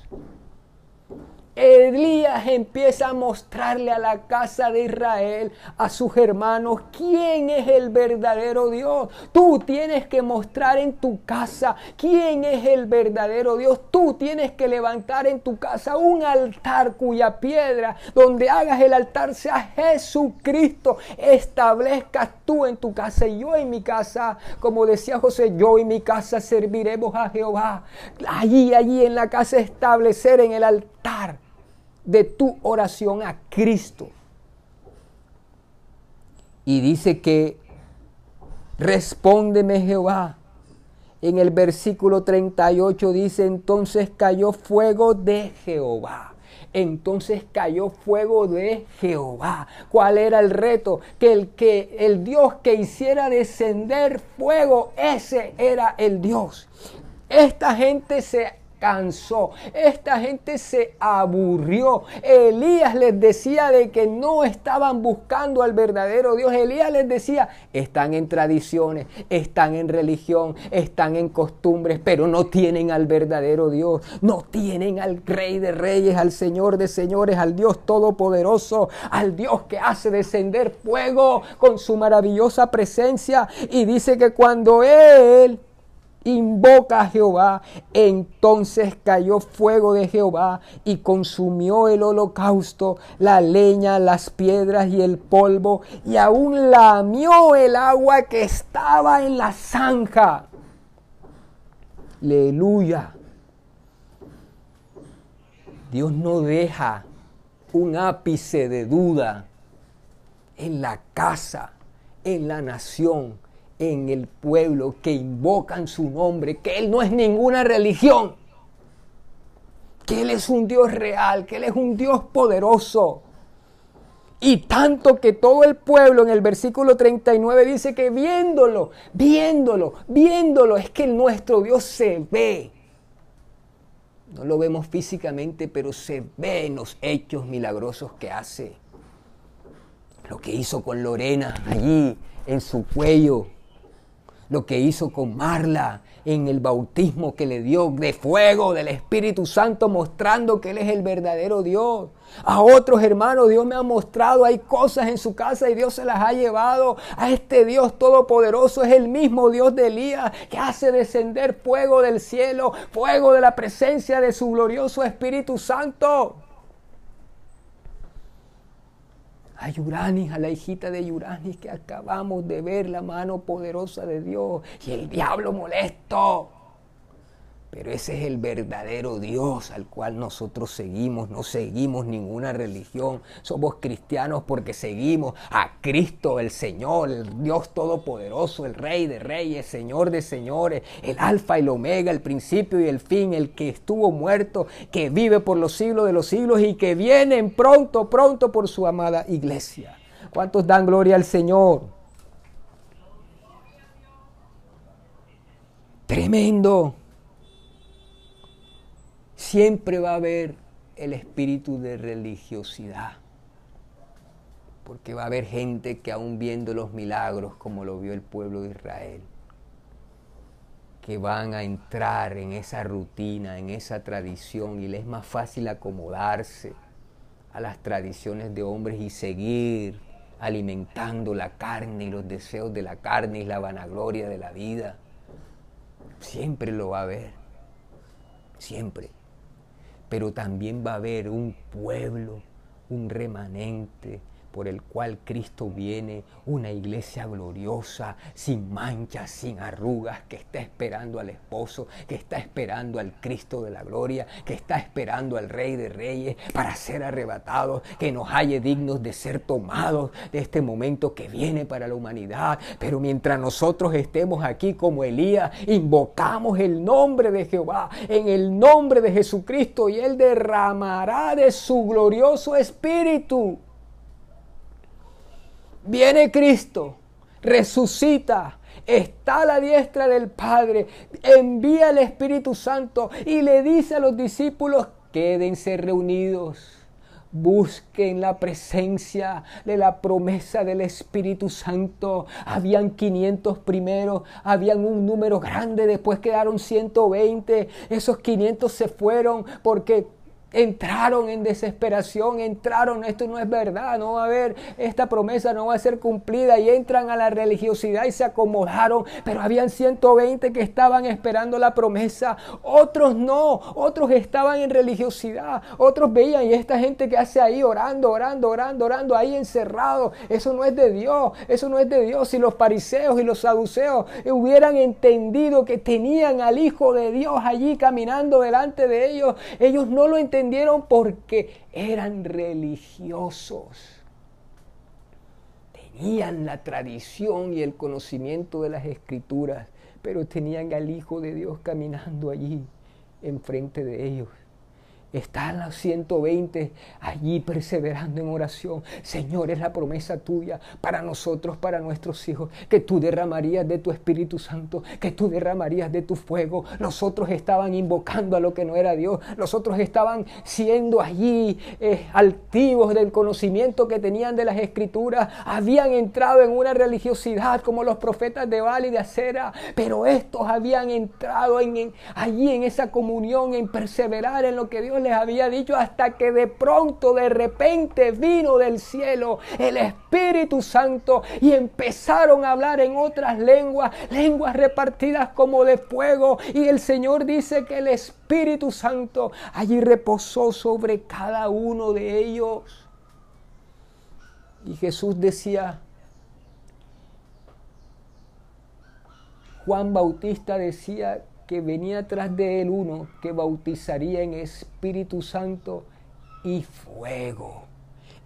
Elías empieza a mostrarle a la casa de Israel, a sus hermanos, quién es el verdadero Dios. Tú tienes que mostrar en tu casa quién es el verdadero Dios. Tú tienes que levantar en tu casa un altar cuya piedra, donde hagas el altar, sea Jesucristo. Establezcas tú en tu casa y yo en mi casa, como decía José, yo y mi casa serviremos a Jehová. Allí, allí en la casa establecer en el altar de tu oración a Cristo. Y dice que respóndeme Jehová. En el versículo 38 dice, entonces cayó fuego de Jehová. Entonces cayó fuego de Jehová. ¿Cuál era el reto? Que el que el Dios que hiciera descender fuego, ese era el Dios. Esta gente se cansó, esta gente se aburrió. Elías les decía de que no estaban buscando al verdadero Dios. Elías les decía, están en tradiciones, están en religión, están en costumbres, pero no tienen al verdadero Dios, no tienen al Rey de Reyes, al Señor de Señores, al Dios Todopoderoso, al Dios que hace descender fuego con su maravillosa presencia. Y dice que cuando Él invoca a Jehová. Entonces cayó fuego de Jehová y consumió el holocausto, la leña, las piedras y el polvo, y aún lamió el agua que estaba en la zanja. Aleluya. Dios no deja un ápice de duda en la casa, en la nación, en el pueblo que invocan su nombre, que Él no es ninguna religión, que Él es un Dios real, que Él es un Dios poderoso. Y tanto que todo el pueblo en el versículo 39 dice que viéndolo, viéndolo, viéndolo, es que nuestro Dios se ve. No lo vemos físicamente, pero se ve en los hechos milagrosos que hace. Lo que hizo con Lorena allí en su cuello. Lo que hizo con Marla en el bautismo que le dio de fuego del Espíritu Santo, mostrando que Él es el verdadero Dios. A otros hermanos Dios me ha mostrado, hay cosas en su casa y Dios se las ha llevado. A este Dios todopoderoso es el mismo Dios de Elías que hace descender fuego del cielo, fuego de la presencia de su glorioso Espíritu Santo. A Yuranis, a la hijita de Yuranis, que acabamos de ver la mano poderosa de Dios y el diablo molesto. Pero ese es el verdadero Dios al cual nosotros seguimos. No seguimos ninguna religión. Somos cristianos porque seguimos a Cristo el Señor, el Dios Todopoderoso, el Rey de Reyes, Señor de Señores, el Alfa y el Omega, el principio y el fin, el que estuvo muerto, que vive por los siglos de los siglos y que viene pronto, pronto por su amada iglesia. ¿Cuántos dan gloria al Señor? Tremendo siempre va a haber el espíritu de religiosidad. Porque va a haber gente que aún viendo los milagros como lo vio el pueblo de Israel, que van a entrar en esa rutina, en esa tradición, y les es más fácil acomodarse a las tradiciones de hombres y seguir alimentando la carne y los deseos de la carne y la vanagloria de la vida. Siempre lo va a haber, siempre pero también va a haber un pueblo, un remanente por el cual Cristo viene, una iglesia gloriosa, sin manchas, sin arrugas, que está esperando al esposo, que está esperando al Cristo de la gloria, que está esperando al Rey de Reyes para ser arrebatados, que nos halle dignos de ser tomados de este momento que viene para la humanidad. Pero mientras nosotros estemos aquí como Elías, invocamos el nombre de Jehová, en el nombre de Jesucristo, y Él derramará de su glorioso espíritu Viene Cristo, resucita, está a la diestra del Padre, envía el Espíritu Santo y le dice a los discípulos, quédense reunidos. Busquen la presencia de la promesa del Espíritu Santo. Habían 500 primero, habían un número grande, después quedaron 120. Esos 500 se fueron porque entraron en desesperación, entraron, esto no es verdad, no va a haber, esta promesa no va a ser cumplida y entran a la religiosidad y se acomodaron, pero habían 120 que estaban esperando la promesa, otros no, otros estaban en religiosidad, otros veían y esta gente que hace ahí orando, orando, orando, orando, ahí encerrado, eso no es de Dios, eso no es de Dios. Si los fariseos y los saduceos hubieran entendido que tenían al Hijo de Dios allí caminando delante de ellos, ellos no lo entendían porque eran religiosos. Tenían la tradición y el conocimiento de las escrituras, pero tenían al Hijo de Dios caminando allí enfrente de ellos. Están los 120 allí perseverando en oración. Señor, es la promesa tuya para nosotros, para nuestros hijos, que tú derramarías de tu Espíritu Santo, que tú derramarías de tu fuego. Los otros estaban invocando a lo que no era Dios. Los otros estaban siendo allí eh, altivos del conocimiento que tenían de las Escrituras. Habían entrado en una religiosidad como los profetas de Baal y de Acera, pero estos habían entrado en, allí en esa comunión, en perseverar en lo que Dios les había dicho hasta que de pronto, de repente vino del cielo el Espíritu Santo y empezaron a hablar en otras lenguas, lenguas repartidas como de fuego. Y el Señor dice que el Espíritu Santo allí reposó sobre cada uno de ellos. Y Jesús decía, Juan Bautista decía que venía tras de él uno que bautizaría en Espíritu Santo y fuego.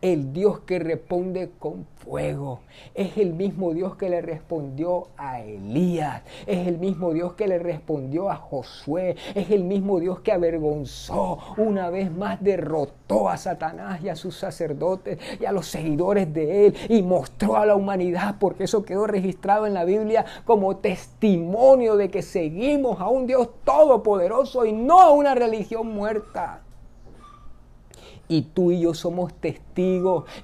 El Dios que responde con fuego. Es el mismo Dios que le respondió a Elías. Es el mismo Dios que le respondió a Josué. Es el mismo Dios que avergonzó una vez más, derrotó a Satanás y a sus sacerdotes y a los seguidores de él y mostró a la humanidad, porque eso quedó registrado en la Biblia como testimonio de que seguimos a un Dios todopoderoso y no a una religión muerta. Y tú y yo somos testigos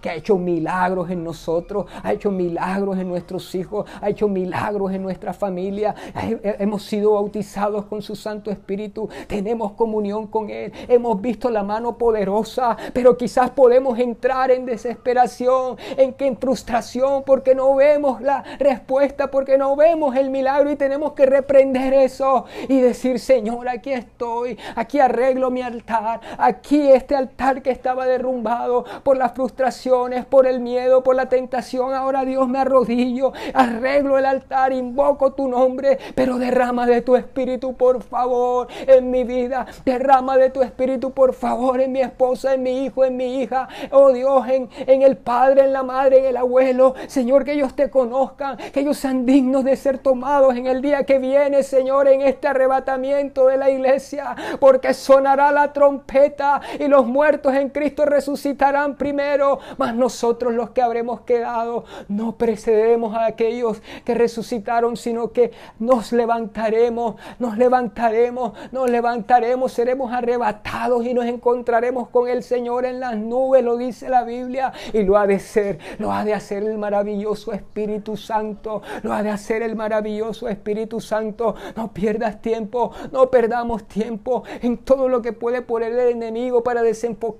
que ha hecho milagros en nosotros, ha hecho milagros en nuestros hijos, ha hecho milagros en nuestra familia. Hemos sido bautizados con su Santo Espíritu, tenemos comunión con Él, hemos visto la mano poderosa, pero quizás podemos entrar en desesperación, en que en frustración, porque no vemos la respuesta, porque no vemos el milagro y tenemos que reprender eso y decir, Señor, aquí estoy, aquí arreglo mi altar, aquí este altar que estaba derrumbado por frustraciones, por el miedo, por la tentación. Ahora Dios me arrodillo, arreglo el altar, invoco tu nombre, pero derrama de tu espíritu, por favor, en mi vida. Derrama de tu espíritu, por favor, en mi esposa, en mi hijo, en mi hija. Oh Dios, en, en el padre, en la madre, en el abuelo. Señor, que ellos te conozcan, que ellos sean dignos de ser tomados en el día que viene, Señor, en este arrebatamiento de la iglesia, porque sonará la trompeta y los muertos en Cristo resucitarán primero, mas nosotros los que habremos quedado no precedemos a aquellos que resucitaron, sino que nos levantaremos, nos levantaremos, nos levantaremos, seremos arrebatados y nos encontraremos con el Señor en las nubes, lo dice la Biblia, y lo ha de ser, lo ha de hacer el maravilloso Espíritu Santo, lo ha de hacer el maravilloso Espíritu Santo. No pierdas tiempo, no perdamos tiempo en todo lo que puede poner el enemigo para desenfocar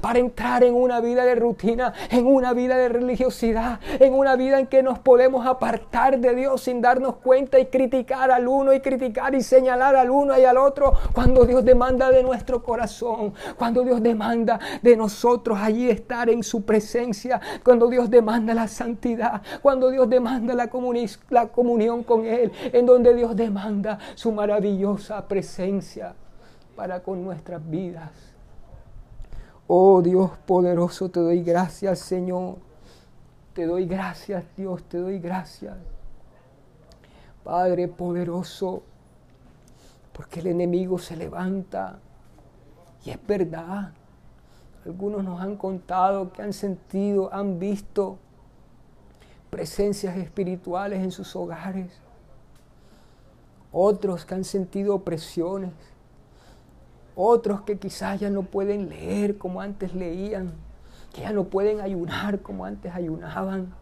para entrar en una vida de rutina, en una vida de religiosidad, en una vida en que nos podemos apartar de Dios sin darnos cuenta y criticar al uno y criticar y señalar al uno y al otro, cuando Dios demanda de nuestro corazón, cuando Dios demanda de nosotros allí estar en su presencia, cuando Dios demanda la santidad, cuando Dios demanda la, la comunión con Él, en donde Dios demanda su maravillosa presencia para con nuestras vidas. Oh Dios poderoso, te doy gracias Señor. Te doy gracias Dios, te doy gracias. Padre poderoso, porque el enemigo se levanta. Y es verdad. Algunos nos han contado que han sentido, han visto presencias espirituales en sus hogares. Otros que han sentido opresiones otros que quizás ya no pueden leer como antes leían, que ya no pueden ayunar como antes ayunaban.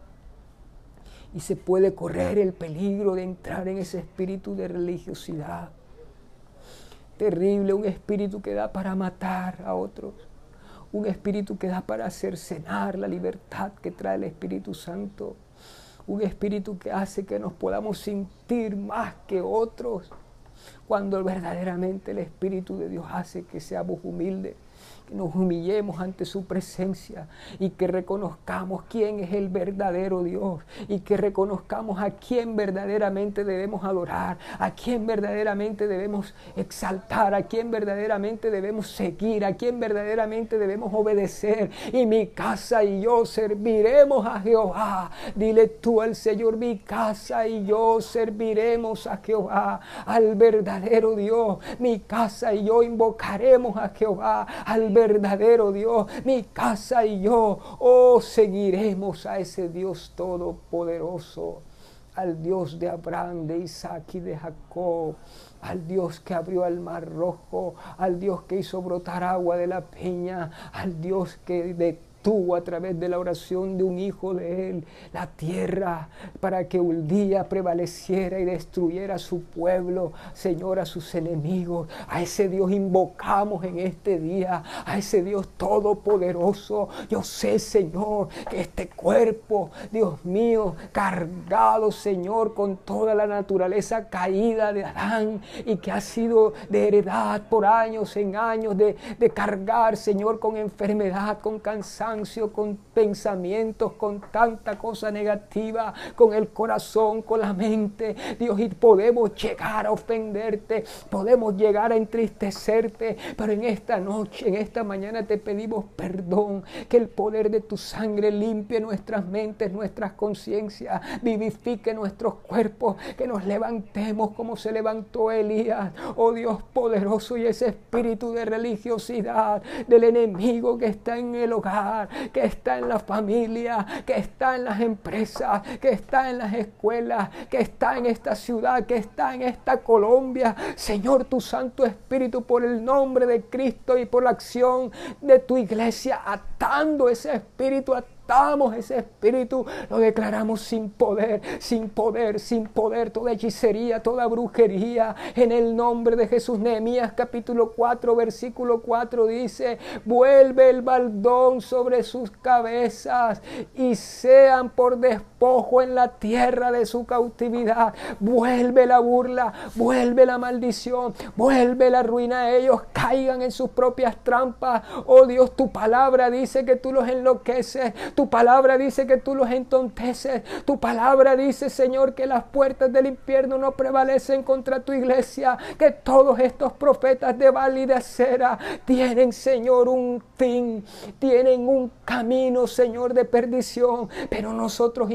Y se puede correr el peligro de entrar en ese espíritu de religiosidad. Terrible, un espíritu que da para matar a otros. Un espíritu que da para hacer cenar la libertad que trae el Espíritu Santo. Un espíritu que hace que nos podamos sentir más que otros cuando verdaderamente el Espíritu de Dios hace que seamos humildes nos humillemos ante su presencia y que reconozcamos quién es el verdadero Dios y que reconozcamos a quién verdaderamente debemos adorar, a quién verdaderamente debemos exaltar, a quién verdaderamente debemos seguir, a quién verdaderamente debemos obedecer. Y mi casa y yo serviremos a Jehová. Dile tú al Señor, mi casa y yo serviremos a Jehová, al verdadero Dios. Mi casa y yo invocaremos a Jehová, al verdadero Dios, mi casa y yo, oh, seguiremos a ese Dios todopoderoso, al Dios de Abraham, de Isaac y de Jacob, al Dios que abrió el mar rojo, al Dios que hizo brotar agua de la peña, al Dios que de tuvo a través de la oración de un hijo de él la tierra para que un día prevaleciera y destruyera su pueblo, Señor, a sus enemigos. A ese Dios invocamos en este día, a ese Dios todopoderoso. Yo sé, Señor, que este cuerpo, Dios mío, cargado, Señor, con toda la naturaleza caída de Adán y que ha sido de heredad por años en años, de cargar, Señor, con enfermedad, con cansancio con pensamientos, con tanta cosa negativa, con el corazón, con la mente. Dios, y podemos llegar a ofenderte, podemos llegar a entristecerte, pero en esta noche, en esta mañana te pedimos perdón, que el poder de tu sangre limpie nuestras mentes, nuestras conciencias, vivifique nuestros cuerpos, que nos levantemos como se levantó Elías, oh Dios poderoso, y ese espíritu de religiosidad del enemigo que está en el hogar, que está en la familia, que está en las empresas, que está en las escuelas, que está en esta ciudad, que está en esta Colombia. Señor, tu Santo Espíritu, por el nombre de Cristo y por la acción de tu iglesia, atando ese espíritu, ese espíritu, lo declaramos sin poder, sin poder, sin poder, toda hechicería, toda brujería, en el nombre de Jesús. Nehemías capítulo 4, versículo 4 dice, vuelve el baldón sobre sus cabezas y sean por despojo en la tierra de su cautividad. Vuelve la burla, vuelve la maldición, vuelve la ruina. Ellos caigan en sus propias trampas. Oh Dios, tu palabra dice que tú los enloqueces. Tu palabra dice que tú los entonteces. Tu palabra dice, Señor, que las puertas del infierno no prevalecen contra tu iglesia. Que todos estos profetas de Val y de Acera tienen, Señor, un fin. Tienen un camino, Señor, de perdición. Pero nosotros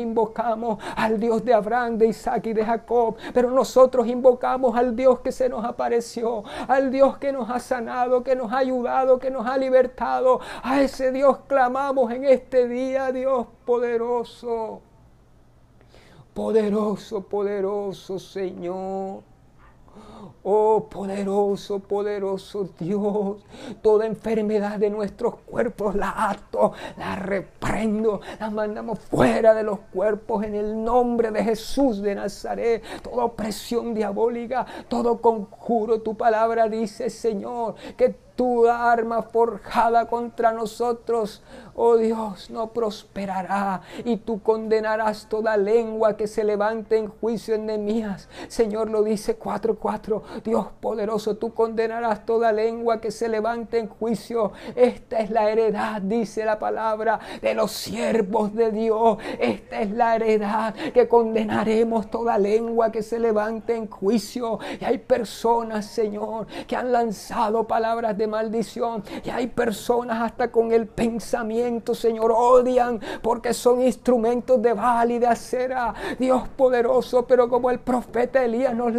al Dios de Abraham, de Isaac y de Jacob. Pero nosotros invocamos al Dios que se nos apareció. Al Dios que nos ha sanado, que nos ha ayudado, que nos ha libertado. A ese Dios clamamos en este día Dios poderoso. Poderoso, poderoso Señor. Oh poderoso, poderoso Dios, toda enfermedad de nuestros cuerpos la ato, la reprendo, la mandamos fuera de los cuerpos en el nombre de Jesús de Nazaret. Toda opresión diabólica, todo conjuro, tu palabra dice, Señor, que tu arma forjada contra nosotros, oh Dios, no prosperará y tú condenarás toda lengua que se levante en juicio en Nemías. Señor lo dice 4:4. Dios poderoso, tú condenarás toda lengua que se levante en juicio. Esta es la heredad, dice la palabra, de los siervos de Dios. Esta es la heredad que condenaremos toda lengua que se levante en juicio. Y hay personas, Señor, que han lanzado palabras de maldición. Y hay personas hasta con el pensamiento, Señor, odian porque son instrumentos de de acera. Dios poderoso, pero como el profeta Elías nos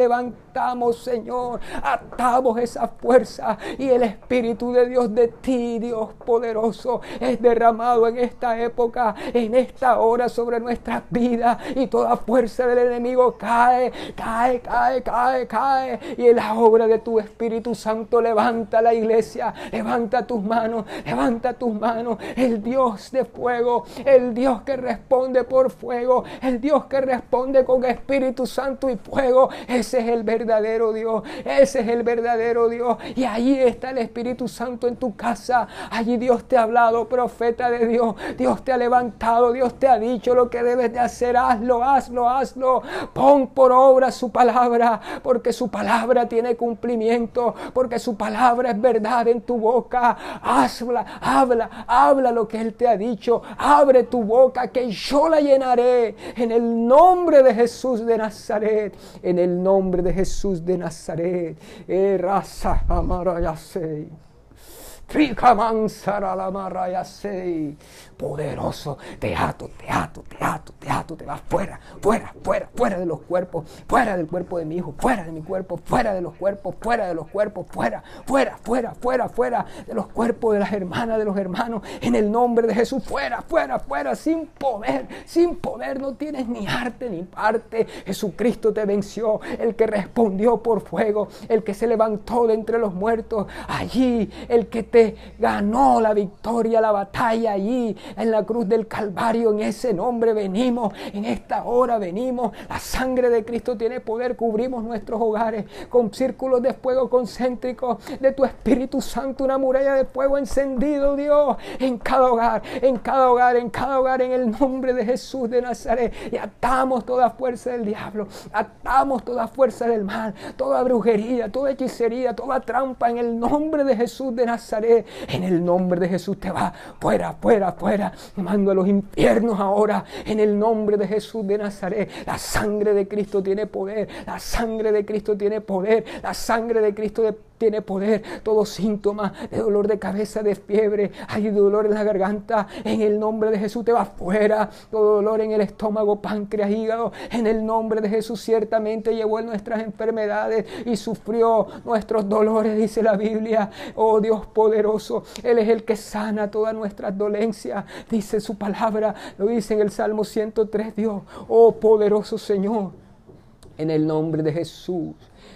Señor, atamos esa fuerza y el Espíritu de Dios de ti, Dios poderoso, es derramado en esta época, en esta hora sobre nuestras vidas y toda fuerza del enemigo cae, cae, cae, cae, cae. Y en la obra de tu Espíritu Santo levanta la iglesia levanta tus manos, levanta tus manos. El Dios de fuego, el Dios que responde por fuego, el Dios que responde con Espíritu Santo y fuego. Ese es el verdadero Dios, ese es el verdadero Dios. Y ahí está el Espíritu Santo en tu casa. Allí Dios te ha hablado, profeta de Dios. Dios te ha levantado, Dios te ha dicho lo que debes de hacer. Hazlo, hazlo, hazlo. Pon por obra su palabra, porque su palabra tiene cumplimiento, porque su palabra es verdad en tu boca. Habla, habla, habla lo que Él te ha dicho. Abre tu boca que yo la llenaré. En el nombre de Jesús de Nazaret. En el nombre de Jesús de Nazaret. Eh, raza, Poderoso, teatro, teatro, teatro, teatro, te vas fuera, fuera, fuera, fuera de los cuerpos, fuera del cuerpo de mi hijo, fuera de mi cuerpo, fuera de los cuerpos, fuera de los cuerpos, fuera, fuera, fuera, fuera, fuera de los cuerpos de las hermanas, de los hermanos, en el nombre de Jesús, fuera, fuera, fuera, sin poder, sin poder, no tienes ni arte ni parte. Jesucristo te venció, el que respondió por fuego, el que se levantó de entre los muertos, allí, el que te ganó la victoria, la batalla allí en la cruz del Calvario. En ese nombre venimos, en esta hora venimos. La sangre de Cristo tiene poder. Cubrimos nuestros hogares con círculos de fuego concéntricos de tu Espíritu Santo, una muralla de fuego encendido, Dios, en cada hogar, en cada hogar, en cada hogar, en el nombre de Jesús de Nazaret. Y atamos toda fuerza del diablo, atamos toda fuerza del mal, toda brujería, toda hechicería, toda trampa en el nombre de Jesús de Nazaret En el nombre de Jesús te va fuera, fuera, fuera. Mando a los infiernos ahora, en el nombre de Jesús de Nazaret. La sangre de Cristo tiene poder, la sangre de Cristo tiene poder, la sangre de Cristo tiene poder. Todo síntoma de dolor de cabeza, de fiebre, hay dolor en la garganta, en el nombre de Jesús te va fuera. Todo dolor en el estómago, páncreas, hígado, en el nombre de Jesús ciertamente llevó nuestras enfermedades y sufrió nuestros dolores, dice la Biblia. Oh Dios poderoso, Él es el que sana todas nuestras dolencias, dice su palabra, lo dice en el Salmo 103, Dios. Oh poderoso Señor, en el nombre de Jesús.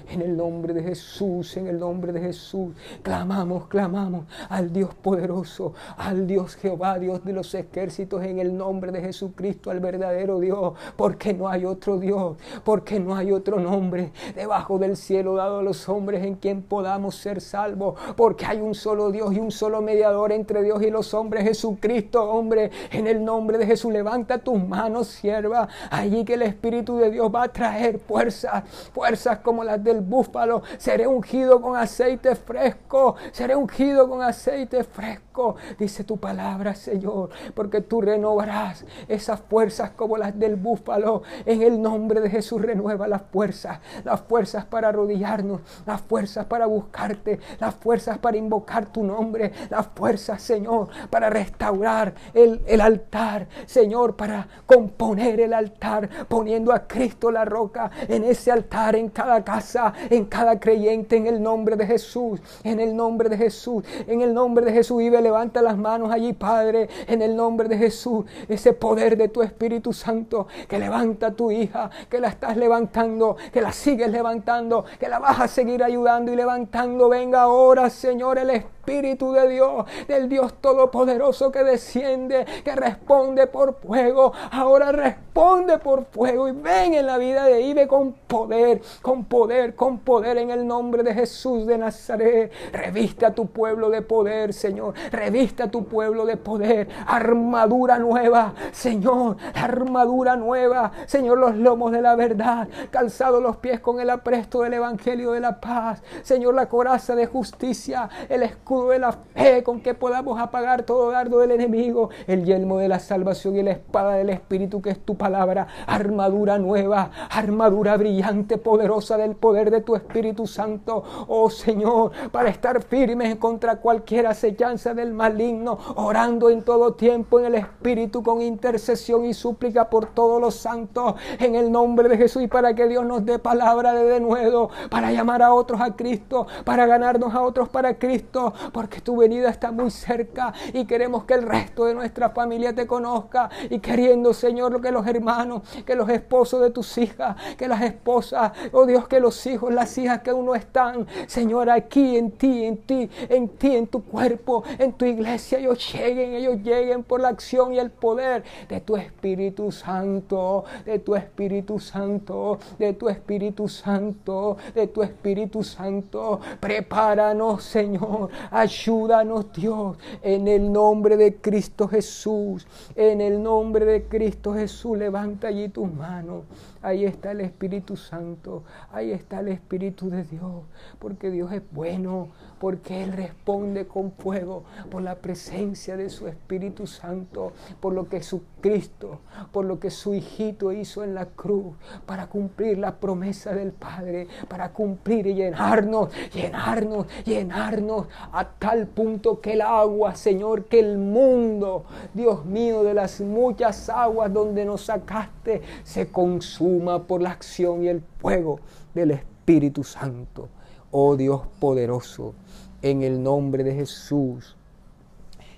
En el nombre de Jesús, en el nombre de Jesús, clamamos, clamamos al Dios poderoso, al Dios Jehová, Dios de los ejércitos, en el nombre de Jesucristo, al verdadero Dios, porque no hay otro Dios, porque no hay otro nombre debajo del cielo dado a los hombres en quien podamos ser salvos, porque hay un solo Dios y un solo mediador entre Dios y los hombres, Jesucristo, hombre, en el nombre de Jesús, levanta tus manos, sierva, allí que el Espíritu de Dios va a traer fuerzas, fuerzas como las del búfalo, seré ungido con aceite fresco, seré ungido con aceite fresco, dice tu palabra, Señor, porque tú renovarás esas fuerzas como las del búfalo. En el nombre de Jesús renueva las fuerzas, las fuerzas para arrodillarnos, las fuerzas para buscarte, las fuerzas para invocar tu nombre, las fuerzas, Señor, para restaurar el, el altar, Señor, para componer el altar, poniendo a Cristo la roca en ese altar, en cada casa en cada creyente en el nombre de Jesús, en el nombre de Jesús, en el nombre de Jesús. Vive, levanta las manos allí, Padre, en el nombre de Jesús. Ese poder de tu Espíritu Santo que levanta a tu hija, que la estás levantando, que la sigues levantando, que la vas a seguir ayudando y levantando. Venga ahora, Señor, el Espíritu Espíritu de Dios, del Dios Todopoderoso que desciende, que responde por fuego. Ahora responde por fuego y ven en la vida de Ibe con poder, con poder, con poder en el nombre de Jesús de Nazaret. Reviste a tu pueblo de poder, Señor. Reviste a tu pueblo de poder. Armadura nueva, Señor. Armadura nueva, Señor. Los lomos de la verdad. Calzado los pies con el apresto del Evangelio de la paz. Señor, la coraza de justicia. El escudo de la fe con que podamos apagar todo dardo del enemigo, el yelmo de la salvación y la espada del Espíritu que es tu palabra, armadura nueva, armadura brillante, poderosa del poder de tu Espíritu Santo, oh Señor, para estar firmes contra cualquier acechanza del maligno, orando en todo tiempo en el Espíritu con intercesión y súplica por todos los santos, en el nombre de Jesús y para que Dios nos dé palabra de denuedo, para llamar a otros a Cristo, para ganarnos a otros para Cristo, porque tu venida está muy cerca y queremos que el resto de nuestra familia te conozca y queriendo, Señor, que los hermanos, que los esposos de tus hijas, que las esposas, oh Dios, que los hijos, las hijas que aún no están, Señor, aquí en ti, en ti, en ti, en tu cuerpo, en tu iglesia, ellos lleguen, ellos lleguen por la acción y el poder de tu Espíritu Santo, de tu Espíritu Santo, de tu Espíritu Santo, de tu Espíritu Santo. Prepáranos, Señor, Ayúdanos Dios en el nombre de Cristo Jesús. En el nombre de Cristo Jesús, levanta allí tus manos. Ahí está el Espíritu Santo. Ahí está el Espíritu de Dios. Porque Dios es bueno. Porque Él responde con fuego por la presencia de su Espíritu Santo. Por lo que su Cristo, por lo que su hijito hizo en la cruz. Para cumplir la promesa del Padre. Para cumplir y llenarnos, llenarnos, llenarnos a tal punto que el agua, Señor, que el mundo, Dios mío, de las muchas aguas donde nos sacaste, se consuma por la acción y el fuego del Espíritu Santo. Oh Dios poderoso, en el nombre de Jesús,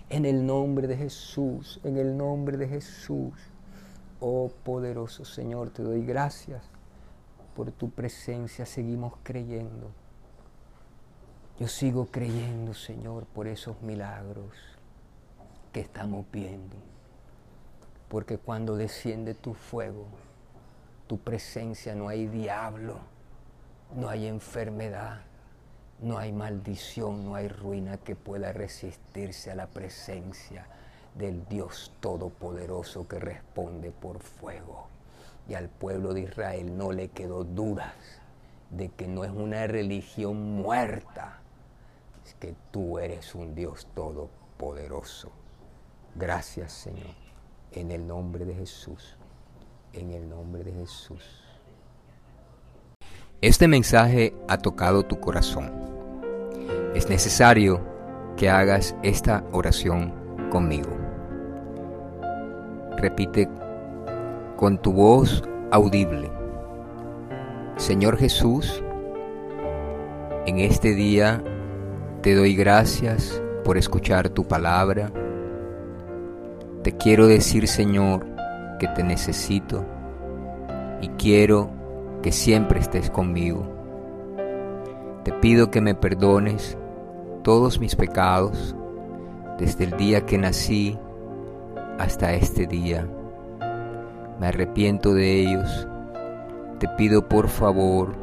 en el nombre de Jesús, en el nombre de Jesús. Oh poderoso Señor, te doy gracias por tu presencia, seguimos creyendo. Yo sigo creyendo, Señor, por esos milagros que estamos viendo. Porque cuando desciende tu fuego, tu presencia, no hay diablo, no hay enfermedad, no hay maldición, no hay ruina que pueda resistirse a la presencia del Dios Todopoderoso que responde por fuego. Y al pueblo de Israel no le quedó dudas de que no es una religión muerta, que tú eres un Dios todopoderoso. Gracias Señor, en el nombre de Jesús, en el nombre de Jesús. Este mensaje ha tocado tu corazón. Es necesario que hagas esta oración conmigo. Repite con tu voz audible. Señor Jesús, en este día te doy gracias por escuchar tu palabra. Te quiero decir, Señor, que te necesito y quiero que siempre estés conmigo. Te pido que me perdones todos mis pecados desde el día que nací hasta este día. Me arrepiento de ellos. Te pido por favor,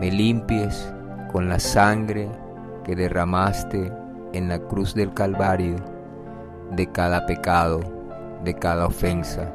me limpies con la sangre que derramaste en la cruz del Calvario de cada pecado, de cada ofensa,